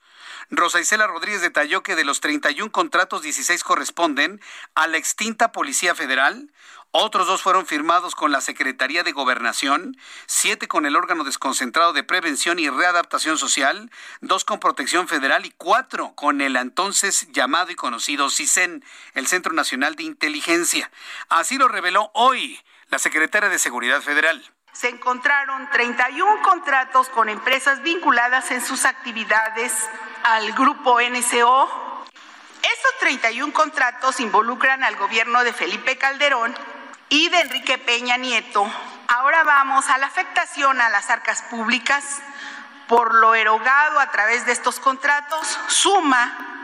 Speaker 1: Rosa Isela Rodríguez detalló que de los 31 contratos, 16 corresponden a la extinta Policía Federal, otros dos fueron firmados con la Secretaría de Gobernación, siete con el órgano desconcentrado de prevención y readaptación social, dos con protección federal y cuatro con el entonces llamado y conocido CISEN, el Centro Nacional de Inteligencia. Así lo reveló hoy la Secretaria de Seguridad Federal
Speaker 17: se encontraron 31 contratos con empresas vinculadas en sus actividades al grupo NCO. Estos 31 contratos involucran al gobierno de Felipe Calderón y de Enrique Peña Nieto. Ahora vamos a la afectación a las arcas públicas por lo erogado a través de estos contratos, suma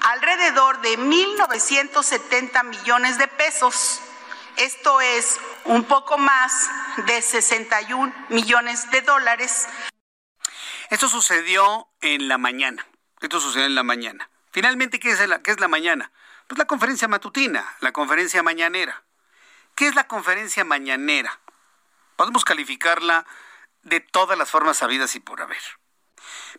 Speaker 17: alrededor de 1.970 millones de pesos. Esto es un poco más de 61 millones de dólares.
Speaker 1: Esto sucedió en la mañana. Esto sucedió en la mañana. Finalmente, ¿qué es, la, ¿qué es la mañana? Pues la conferencia matutina, la conferencia mañanera. ¿Qué es la conferencia mañanera? Podemos calificarla de todas las formas sabidas y por haber.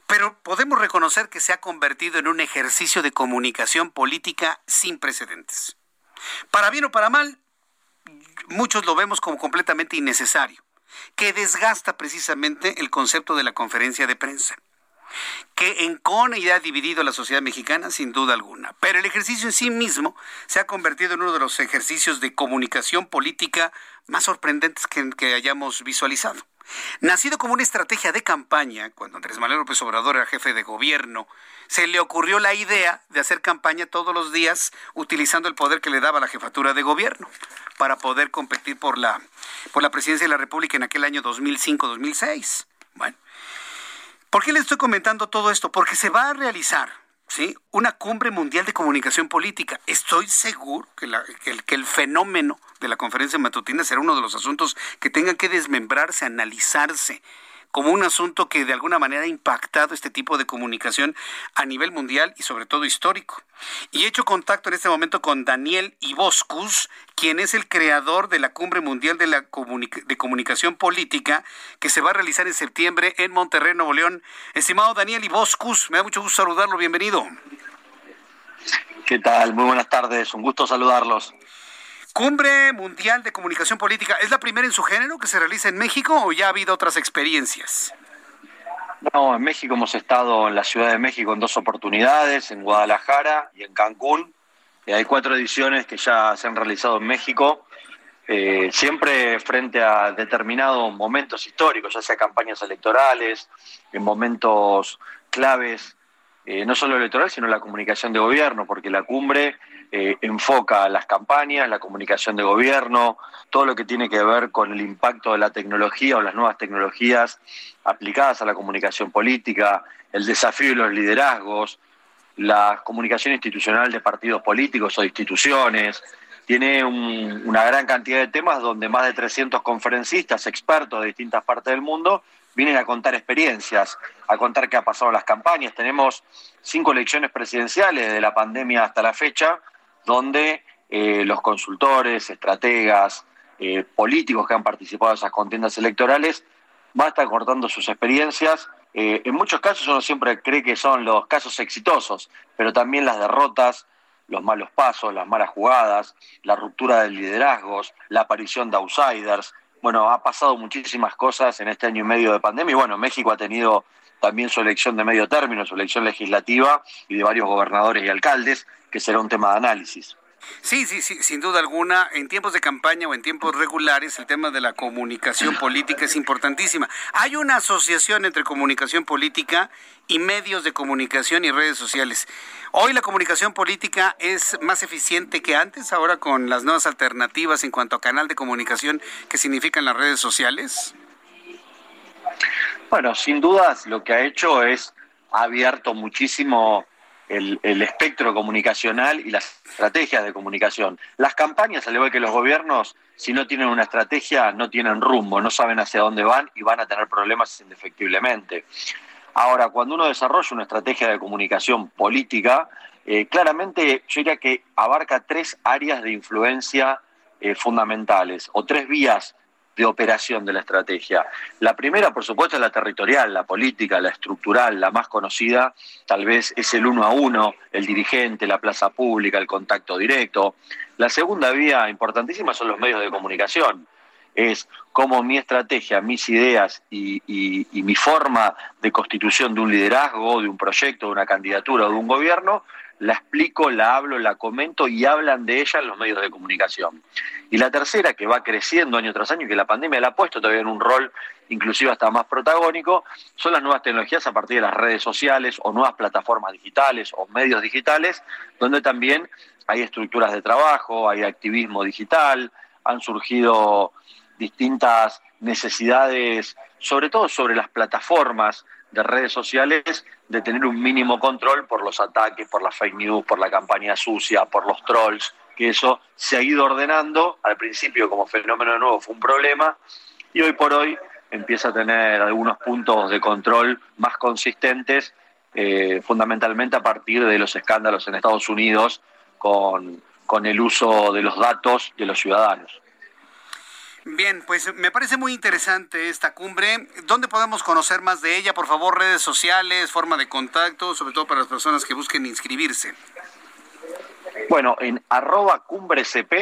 Speaker 1: Pero podemos reconocer que se ha convertido en un ejercicio de comunicación política sin precedentes. Para bien o para mal, muchos lo vemos como completamente innecesario, que desgasta precisamente el concepto de la conferencia de prensa que encona y ha dividido a la sociedad mexicana sin duda alguna. Pero el ejercicio en sí mismo se ha convertido en uno de los ejercicios de comunicación política más sorprendentes que, que hayamos visualizado. Nacido como una estrategia de campaña, cuando Andrés Manuel López Obrador era jefe de gobierno, se le ocurrió la idea de hacer campaña todos los días utilizando el poder que le daba la jefatura de gobierno para poder competir por la, por la presidencia de la República en aquel año 2005-2006. Bueno, ¿por qué le estoy comentando todo esto? Porque se va a realizar ¿sí? una cumbre mundial de comunicación política. Estoy seguro que, que, el, fenómeno de la conferencia matutina será uno de los asuntos que tengan que desmembrarse, analizarse como un asunto que de alguna manera ha impactado este tipo de comunicación a nivel mundial y sobre todo histórico. Y he hecho contacto en este momento con Daniel Iboscus, quien es el creador de la Cumbre Mundial de, la de Comunicación Política que se va a realizar en septiembre en Monterrey, Nuevo León. Estimado Daniel Iboscus, me da mucho gusto saludarlo, bienvenido.
Speaker 18: ¿Qué tal? Muy buenas tardes, un gusto saludarlos.
Speaker 1: Cumbre Mundial de Comunicación Política, ¿es la primera en su género que se realiza en México o ya ha habido otras experiencias?
Speaker 18: No, en México hemos estado en la Ciudad de México en dos oportunidades, en Guadalajara y en Cancún. Y hay cuatro ediciones que ya se han realizado en México, eh, siempre frente a determinados momentos históricos, ya sea campañas electorales, en momentos claves, eh, no solo electoral, sino la comunicación de gobierno, porque la cumbre eh, enfoca las campañas, la comunicación de gobierno, todo lo que tiene que ver con el impacto de la tecnología o las nuevas tecnologías aplicadas a la comunicación política, el desafío de los liderazgos, la comunicación institucional de partidos políticos o instituciones. Tiene una gran cantidad de temas donde más de 300 conferencistas, expertos de distintas partes del mundo, vienen a contar experiencias, a contar qué ha pasado en las campañas. Tenemos cinco elecciones presidenciales de la pandemia hasta la fecha donde eh, los consultores, estrategas, eh, políticos que han participado en esas contiendas electorales van a estar cortando sus experiencias. Eh, en muchos casos uno siempre cree que son los casos exitosos, pero también las derrotas, los malos pasos, las malas jugadas, la ruptura de liderazgos, la aparición de outsiders. Bueno, ha pasado muchísimas cosas en este año y medio de pandemia y bueno, México ha tenido también su elección de medio término, su elección legislativa y de varios gobernadores y alcaldes, que será un tema de análisis.
Speaker 1: Sí, sí, sí, sin duda alguna, en tiempos de campaña o en tiempos regulares, el tema de la comunicación política es importantísima. Hay una asociación entre comunicación política y medios de comunicación y redes sociales. Hoy la comunicación política es más eficiente que antes, ahora con las nuevas alternativas en cuanto a canal de comunicación que significan las redes sociales.
Speaker 18: Bueno, sin dudas lo que ha hecho es ha abierto muchísimo el, espectro comunicacional y las estrategias de comunicación. Las campañas, al igual que los gobiernos, si no tienen una estrategia, no tienen rumbo, no saben hacia dónde van y van a tener problemas indefectiblemente. Ahora, cuando uno desarrolla una estrategia de comunicación política, eh, claramente yo diría que abarca tres áreas de influencia eh, fundamentales o tres vías de operación de la estrategia. La primera, por supuesto, es la territorial, la política, la estructural, la más conocida, tal vez es el uno a uno, el dirigente, la plaza pública, el contacto directo. La segunda vía importantísima son los medios de comunicación. Es cómo mi estrategia, mis ideas y, mi forma de constitución de un liderazgo, de un proyecto, de una candidatura o de un gobierno la explico, la hablo, la comento y hablan de ella en los medios de comunicación. Y la tercera, que va creciendo año tras año y que la pandemia la ha puesto todavía en un rol inclusive hasta más protagónico, son las nuevas tecnologías a partir de las redes sociales o nuevas plataformas digitales o medios digitales, donde también hay estructuras de trabajo, hay activismo digital, han surgido distintas necesidades, sobre todo sobre las plataformas de redes sociales de tener un mínimo control por los ataques, por las fake news, por la campaña sucia, por los trolls, que eso se ha ido ordenando. Al principio como fenómeno nuevo fue un problema y hoy por hoy empieza a tener algunos puntos de control más consistentes eh, fundamentalmente a partir de los escándalos en Estados Unidos con, con el uso de los datos de los ciudadanos.
Speaker 1: Bien, pues me parece muy interesante esta cumbre. ¿Dónde podemos conocer más de ella? Por favor, redes sociales, forma de contacto, sobre todo para las personas que busquen inscribirse.
Speaker 18: Bueno, en arroba cumbrecp,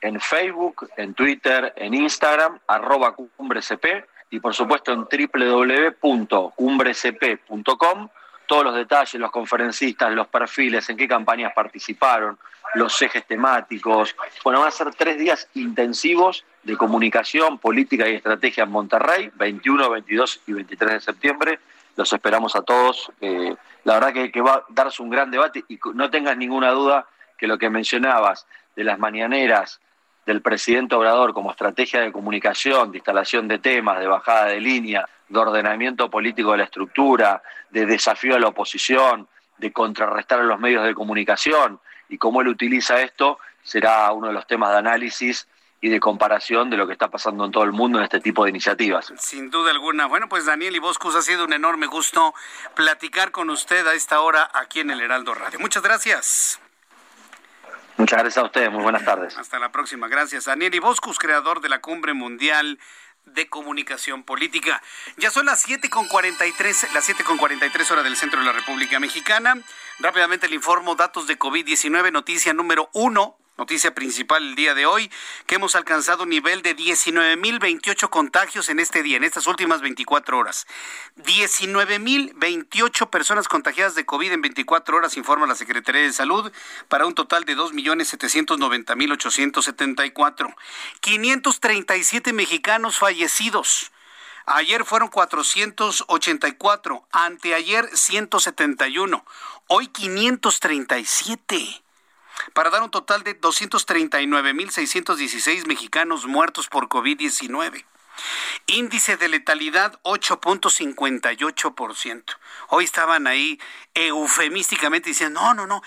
Speaker 18: en Facebook, en Twitter, en Instagram, arroba cumbrecp y por supuesto en www.cumbrecp.com todos los detalles, los conferencistas, los perfiles, en qué campañas participaron, los ejes temáticos. Bueno, van a ser tres días intensivos de comunicación, política y estrategia en Monterrey, 21, 22 y 23 de septiembre. Los esperamos a todos. Eh, la verdad que, que va a darse un gran debate y no tengas ninguna duda que lo que mencionabas de las mañaneras del presidente Obrador como estrategia de comunicación, de instalación de temas, de bajada de línea, de ordenamiento político de la estructura, de desafío a la oposición, de contrarrestar a los medios de comunicación y cómo él utiliza esto será uno de los temas de análisis y de comparación de lo que está pasando en todo el mundo en este tipo de iniciativas.
Speaker 1: Sin duda alguna. Bueno, pues Daniel y Boscus, ha sido un enorme gusto platicar con usted a esta hora aquí en el Heraldo Radio. Muchas gracias.
Speaker 18: Muchas gracias a ustedes, muy buenas tardes.
Speaker 1: Hasta la próxima, gracias. Daniel Iboscus, creador de la Cumbre Mundial de Comunicación Política. Ya son las 7 con 43, las 7 con 43 horas del centro de la República Mexicana. Rápidamente le informo datos de COVID-19, noticia número uno Noticia principal el día de hoy, que hemos alcanzado un nivel de 19.028 contagios en este día, en estas últimas 24 horas. 19.028 personas contagiadas de COVID en 24 horas, informa la Secretaría de Salud, para un total de 2.790.874. 537 mexicanos fallecidos. Ayer fueron 484, anteayer 171, hoy 537 para dar un total de 239.616 mexicanos muertos por COVID-19. Índice de letalidad 8.58%. Hoy estaban ahí eufemísticamente diciendo, no, no, no,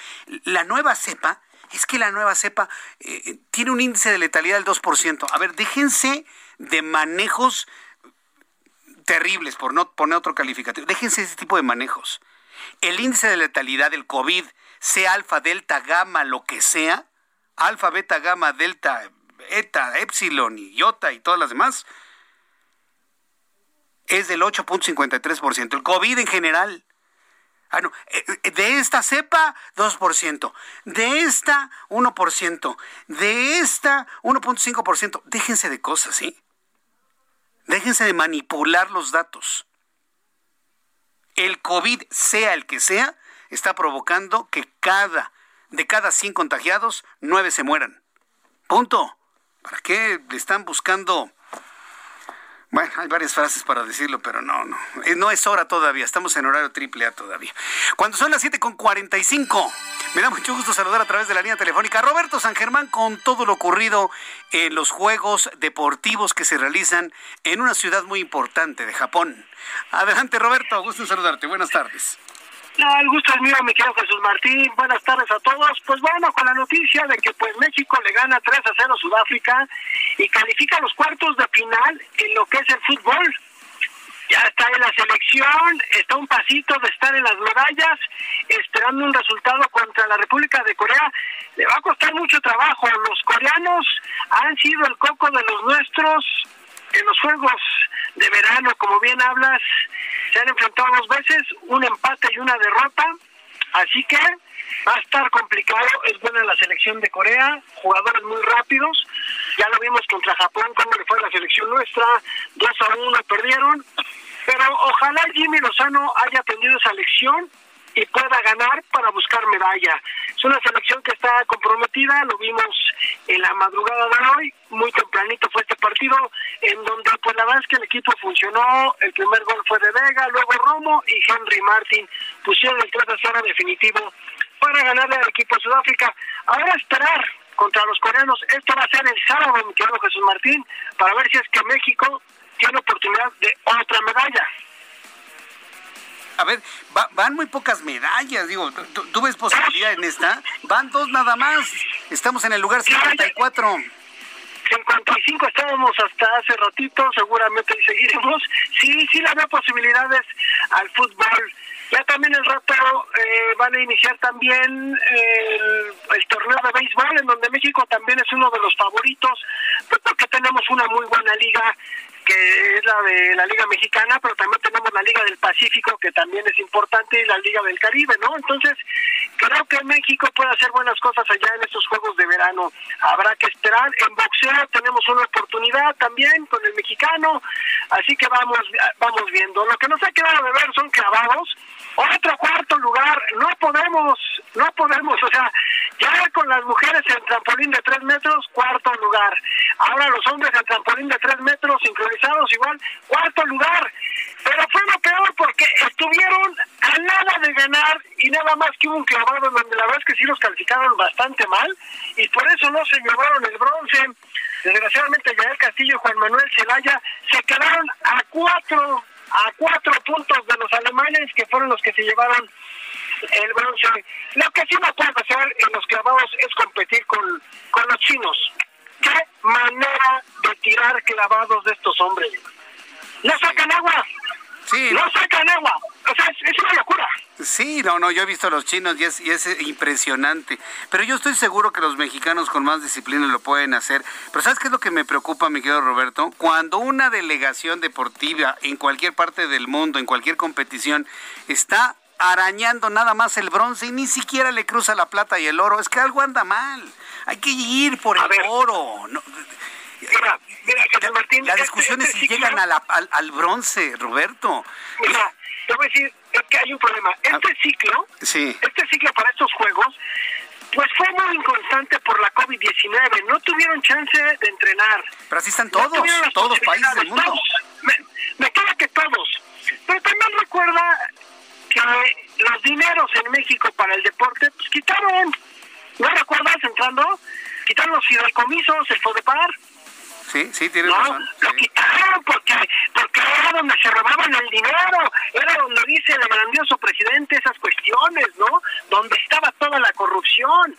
Speaker 1: la nueva cepa, es que la nueva cepa eh, tiene un índice de letalidad del 2%. A ver, déjense de manejos terribles, por no poner otro calificativo. Déjense ese tipo de manejos. El índice de letalidad del COVID sea alfa, delta, gamma, lo que sea, alfa, beta, gamma, delta, eta, epsilon y iota y todas las demás, es del 8.53%. El COVID en general. Ah, no. Eh, eh, de esta cepa, 2%. De esta, 1%. De esta, 1.5%. Déjense de cosas, ¿sí? Déjense de manipular los datos. El COVID, sea el que sea, está provocando que cada, de cada 100 contagiados, 9 se mueran. Punto. ¿Para qué le están buscando? Bueno, hay varias frases para decirlo, pero no, no. Eh, no es hora todavía, estamos en horario triple A todavía. Cuando son las 7.45, me da mucho gusto saludar a través de la línea telefónica a Roberto San Germán con todo lo ocurrido en los Juegos Deportivos que se realizan en una ciudad muy importante de Japón. Adelante, Roberto, gusto saludarte. Buenas tardes.
Speaker 19: No, el gusto es mío, mi querido Jesús Martín. Buenas tardes a todos. Pues bueno, con la noticia de que pues México le gana 3 a 0 a Sudáfrica y califica los cuartos de final en lo que es el fútbol. Ya está en la selección, está un pasito de estar en las medallas, esperando un resultado contra la República de Corea. Le va a costar mucho trabajo. Los coreanos han sido el coco de los nuestros en los Juegos de Verano, como bien hablas, se han enfrentado dos veces, un empate y una derrota, así que va a estar complicado, es buena la selección de Corea, jugadores muy rápidos, ya lo vimos contra Japón, cómo le fue la selección nuestra, 2 a 1 perdieron, pero ojalá Jimmy Lozano haya aprendido esa lección y pueda ganar para buscar medalla. Es una selección que está comprometida, lo vimos en la madrugada de hoy, muy tempranito fue este partido, en donde pues la verdad es que el equipo funcionó, el primer gol fue de Vega, luego Romo y Henry Martin pusieron el 3 a 0 definitivo para ganarle al equipo de Sudáfrica. Ahora esperar contra los coreanos, esto va a ser el sábado, mi querido Jesús Martín, para ver si es que México tiene oportunidad de otra medalla
Speaker 1: a ver, van muy pocas medallas, digo, ¿tú, ves posibilidad en esta? Van dos nada más, estamos en el lugar 54.
Speaker 19: 55 estábamos hasta hace ratito, seguramente seguiremos. Sí, sí le veo posibilidades al fútbol Ya también el rato eh, van a iniciar también el, el, torneo de béisbol, en donde México también es uno de los favoritos, porque tenemos una muy buena liga que es la de la Liga Mexicana, pero también tenemos la Liga del Pacífico, que también es importante, y la Liga del Caribe, ¿no? Entonces, creo que México puede hacer buenas cosas allá en estos Juegos de Verano. Habrá que esperar. En boxeo tenemos una oportunidad también con el mexicano, así que vamos, vamos viendo. Lo que nos ha quedado de ver son clavados. Otro cuarto lugar, no podemos, no podemos, o sea, ya con las mujeres en trampolín de tres metros, cuarto lugar. Ahora los hombres en trampolín de tres metros, sincronizados igual, cuarto lugar. Pero fue lo peor porque estuvieron a nada de ganar y nada más que hubo un clavado donde la verdad es que sí los calificaron bastante mal y por eso no se llevaron el bronce. Desgraciadamente Yael Castillo y Juan Manuel Zelaya se quedaron a cuatro a cuatro puntos de los alemanes que fueron los que se llevaron el bronce. Lo que sí no puede hacer en los clavados es competir con, con los chinos. ¿Qué manera de tirar clavados de estos hombres? No sacan agua.
Speaker 1: Sí,
Speaker 19: no, sacan agua. O sea, es, es, una locura.
Speaker 1: Sí, no, no, yo he visto a los chinos y es, y es impresionante. Pero yo estoy seguro que los mexicanos con más disciplina lo pueden hacer. Pero ¿sabes qué es lo que me preocupa, mi querido Roberto? Cuando una delegación deportiva en cualquier parte del mundo, en cualquier competición, está arañando nada más el bronce y ni siquiera le cruza la plata y el oro, es que algo anda mal. Hay que ir por el oro. No,
Speaker 19: mira, mira, Martín,
Speaker 1: la discusión
Speaker 19: este,
Speaker 1: es si
Speaker 19: este
Speaker 1: llegan a la, al, al, bronce, Roberto.
Speaker 19: Mira, te voy a decir, es que hay un problema. Este ciclo,
Speaker 1: sí.
Speaker 19: este ciclo para estos juegos, pues fue muy inconstante por la COVID-19. No tuvieron chance de entrenar.
Speaker 1: Pero así están todos, no todos los países del mundo.
Speaker 19: Todos. Me, me queda que todos. Pero también recuerda que los dineros en México para el deporte, pues quitaron. ¿No recuerdas entrando? Quitaron los fideicomisos, el FODEPAR.
Speaker 1: Sí, sí, tienes
Speaker 19: no,
Speaker 1: razón.
Speaker 19: Lo
Speaker 1: sí.
Speaker 19: quitaron porque, porque era donde se robaban el dinero, era donde dice el grandioso presidente esas cuestiones, ¿no? Donde estaba toda la corrupción.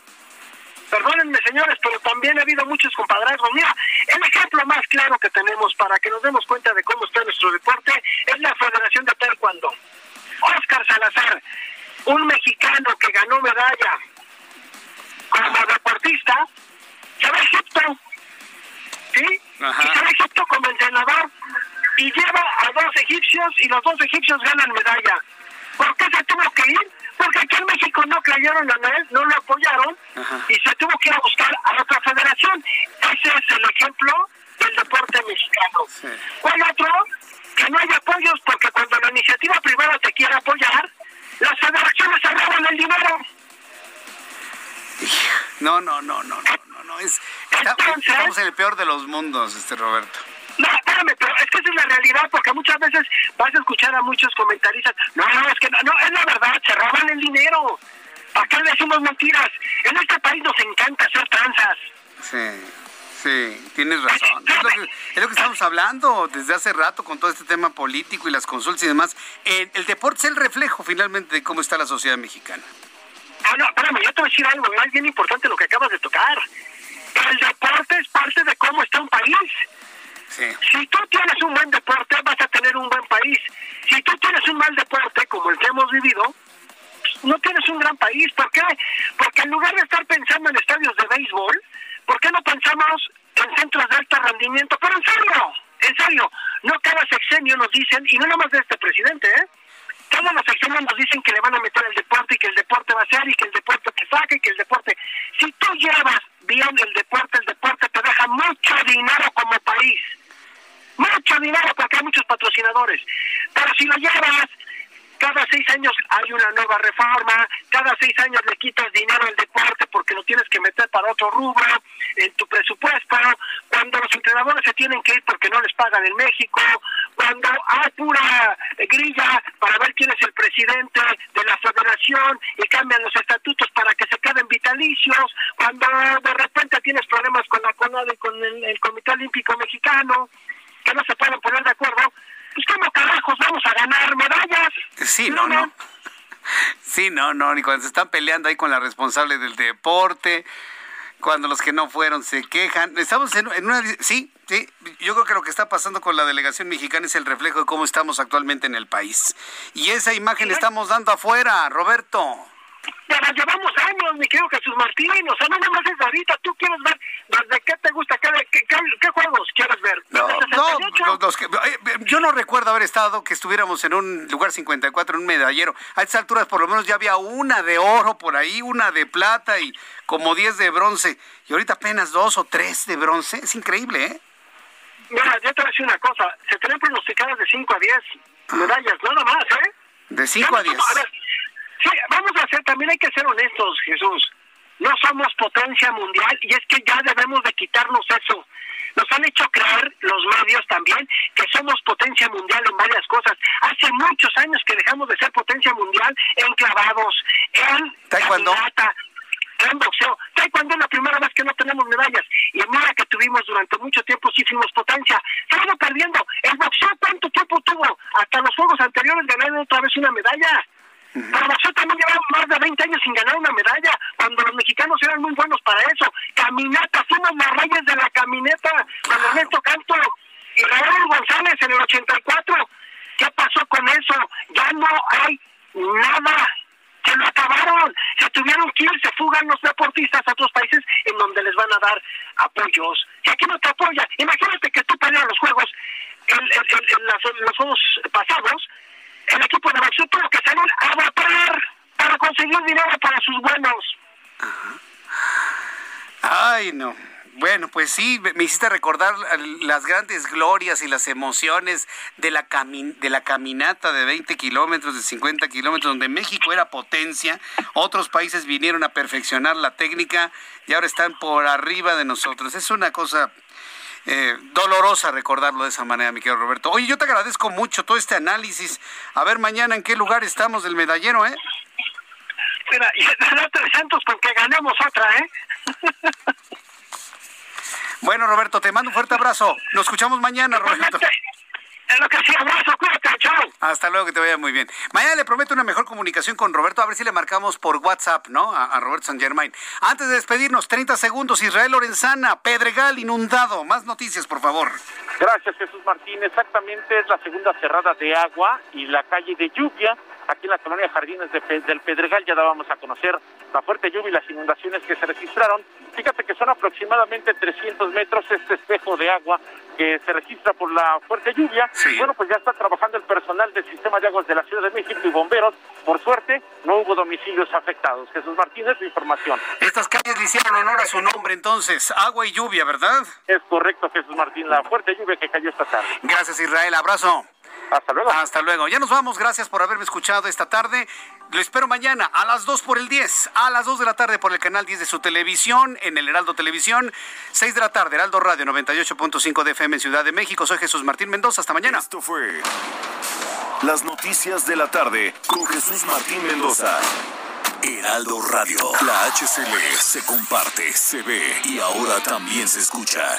Speaker 19: Perdónenme, señores, pero también ha habido muchos compadrazgos. Mira, el ejemplo más claro que tenemos para que nos demos cuenta de cómo está nuestro deporte es la Federación de Taekwondo. Oscar Salazar, un mexicano que ganó medalla como deportista, se va a Egipto.
Speaker 1: Ajá.
Speaker 19: Y a Egipto como entrenador y lleva a dos egipcios y los dos egipcios ganan medalla. ¿Por qué se tuvo que ir? Porque aquí en México no creyeron en él, no lo apoyaron
Speaker 1: Ajá.
Speaker 19: y se tuvo que ir a buscar a otra federación. Ese es el ejemplo del deporte mexicano.
Speaker 1: Sí.
Speaker 19: ¿Cuál otro? Que no hay apoyos porque cuando la iniciativa privada te quiere apoyar, las federaciones agarran el dinero.
Speaker 1: No, no, no, no, no, no, no. Es, está-
Speaker 19: Entonces-
Speaker 1: estamos en el peor de los mundos, este Roberto.
Speaker 19: No, espérame, pero es que esa es la realidad, porque muchas veces vas a escuchar a muchos comentaristas, no, no, es que no, no, es la verdad, se roban el dinero. ¿Para qué le decimos mentiras? En este país nos encanta hacer tranzas.
Speaker 1: Sí, sí, tienes razón. Es lo, que, es lo que estamos hablando desde hace rato con todo este tema político y las consultas y demás. El, el deporte es el reflejo finalmente de cómo está la sociedad mexicana.
Speaker 19: Ah, no, espérame, yo te voy a decir algo, es bien importante lo que acabas de tocar. El deporte es parte de cómo está un país.
Speaker 1: Sí.
Speaker 19: Si tú tienes un buen deporte, vas a tener un buen país. Si tú tienes un mal deporte, como el que hemos vivido, no tienes un gran país. ¿Por qué? Porque en lugar de estar pensando en estadios de béisbol, ¿por qué no pensamos en centros de alto rendimiento? Pero en serio, en serio, no cada sexenio nos dicen, y no nomás de este presidente, ¿eh? Todos los sexenios nos dicen que le van a meter el deporte y que el deporte va a ser y que el deporte te saca y que el deporte... Si tú llevas bien el deporte, el deporte te deja mucho dinero como país. Mucho dinero porque hay muchos patrocinadores. Pero si lo llevas, cada seis años hay una nueva reforma, cada seis años le quitas dinero al deporte porque lo tienes que meter para otro rubro en tu presupuesto, cuando los entrenadores se tienen que ir porque no les pagan en México, cuando hay pura grilla para ver quién es el presidente de la federación y cambian los estatutos para que se queden vitalicios, cuando de repente tienes problemas con la CONADE y con el, el Comité Olímpico Mexicano, que no se pueden poner de acuerdo, pues cómo carajos vamos a ganar medallas.
Speaker 1: Sí, no, no. Sí, no, no, ni cuando se están peleando ahí con la responsable del deporte. Cuando los que no fueron se quejan. Estamos en, en una... Sí, sí, yo creo que lo que está pasando con la delegación mexicana es el reflejo de cómo estamos actualmente en el país. Y esa imagen estamos dando afuera, Roberto.
Speaker 19: Pero llevamos años, mi querido Jesús Martín, o sea, no nada más es ahorita, tú quieres ver, ¿desde qué te gusta? ¿Qué, qué, qué, qué juegos quieres ver?
Speaker 1: No,
Speaker 19: ¿Desde
Speaker 1: no,
Speaker 19: 68?
Speaker 1: los- los que- eh, yo no recuerdo haber estado, que estuviéramos en un lugar 54, en un medallero. A estas alturas por lo menos ya había una de oro por ahí, una de plata y como 10 de bronce. Y ahorita apenas dos o tres de bronce. Es increíble, ¿eh?
Speaker 19: Mira, yo te voy a decir una cosa, se tienen pronosticadas de 5 a 10 medallas, nada más, ¿eh?
Speaker 1: De 5 a 10.
Speaker 19: Vamos a ver, sí, vamos a hacer, también hay que ser honestos, Jesús. No somos potencia mundial y es que ya debemos de quitarnos eso. Nos han hecho creer los medios también que somos potencia mundial en varias cosas. Hace muchos años que dejamos de ser potencia mundial en clavados, en
Speaker 1: Taekwondo.
Speaker 19: en boxeo. Taekwondo es la primera vez que no tenemos medallas. Y mira que tuvimos durante mucho tiempo, sí fuimos potencia. Se perdiendo. El boxeo, ¿cuánto tiempo tuvo? Hasta los juegos anteriores ganaron otra vez una medalla. Pero boxeo también llevaba más de 20 años sin ganar una medalla, cuando los mexicanos eran muy buenos para eso. Caminata, fuimos los reyes de la camineta, con Ernesto Canto y Raúl González en el 84. ¿Qué pasó con eso? Ya no hay nada. Se lo acabaron. Se tuvieron que ir, se fugan los deportistas a otros países en donde les van a dar apoyos. Y aquí no te apoya. Imagínate que tú peleas los juegos, en, en- en- en las- en los juegos pasados, el equipo de tuvo que salir a votar para conseguir dinero para sus buenos.
Speaker 1: Ay, no. Bueno, pues sí, me me hiciste recordar las grandes glorias y las emociones de la, cami- de la caminata de 20 kilómetros, de 50 kilómetros, donde México era potencia, otros países vinieron a perfeccionar la técnica y ahora están por arriba de nosotros. Es una cosa eh, dolorosa recordarlo de esa manera, mi querido Roberto. Oye, yo te agradezco mucho todo este análisis. A ver mañana en qué lugar estamos del medallero, ¿eh?
Speaker 19: Mira, y será 300 con que ganemos otra, ¿eh?
Speaker 1: Bueno, Roberto, te mando un fuerte abrazo. Nos escuchamos mañana, Roberto.
Speaker 19: Es lo que sí, abrazo, cuídate, chao.
Speaker 1: Hasta luego, que te vaya muy bien. Mañana le prometo una mejor comunicación con Roberto, a ver si le marcamos por WhatsApp, ¿no? A, a Roberto San Germain. Antes de despedirnos, 30 segundos, Israel Lorenzana, Pedregal inundado. Más noticias, por favor.
Speaker 6: Gracias, Jesús Martín. Exactamente es la segunda cerrada de agua y la calle de lluvia. Aquí en la colonia Jardines de Pe- del Pedregal ya dábamos a conocer la fuerte lluvia y las inundaciones que se registraron. Fíjate que son aproximadamente 300 metros este espejo de agua que se registra por la fuerte lluvia. Bueno, pues ya está trabajando el personal del sistema de aguas de la Ciudad de México y bomberos. Por suerte, no hubo domicilios afectados. Jesús Martínez, su información.
Speaker 1: Estas calles le hicieron honor a su nombre, entonces. Agua y lluvia, ¿verdad?
Speaker 6: Es correcto, Jesús Martín, la fuerte lluvia que cayó esta tarde.
Speaker 1: Gracias, Israel. Abrazo.
Speaker 6: Hasta luego.
Speaker 1: Hasta luego. Ya nos vamos. Gracias por haberme escuchado esta tarde. Lo espero mañana a las 2 por el 10, a las 2 de la tarde por el canal 10 de su televisión, en el Heraldo Televisión, 6 de la tarde, Heraldo Radio 98.5 de FM en Ciudad de México. Soy Jesús Martín Mendoza. Hasta mañana.
Speaker 11: Esto fue las noticias de la tarde con Jesús Martín Mendoza. Heraldo Radio. La HCL se comparte, se ve y ahora también se escucha.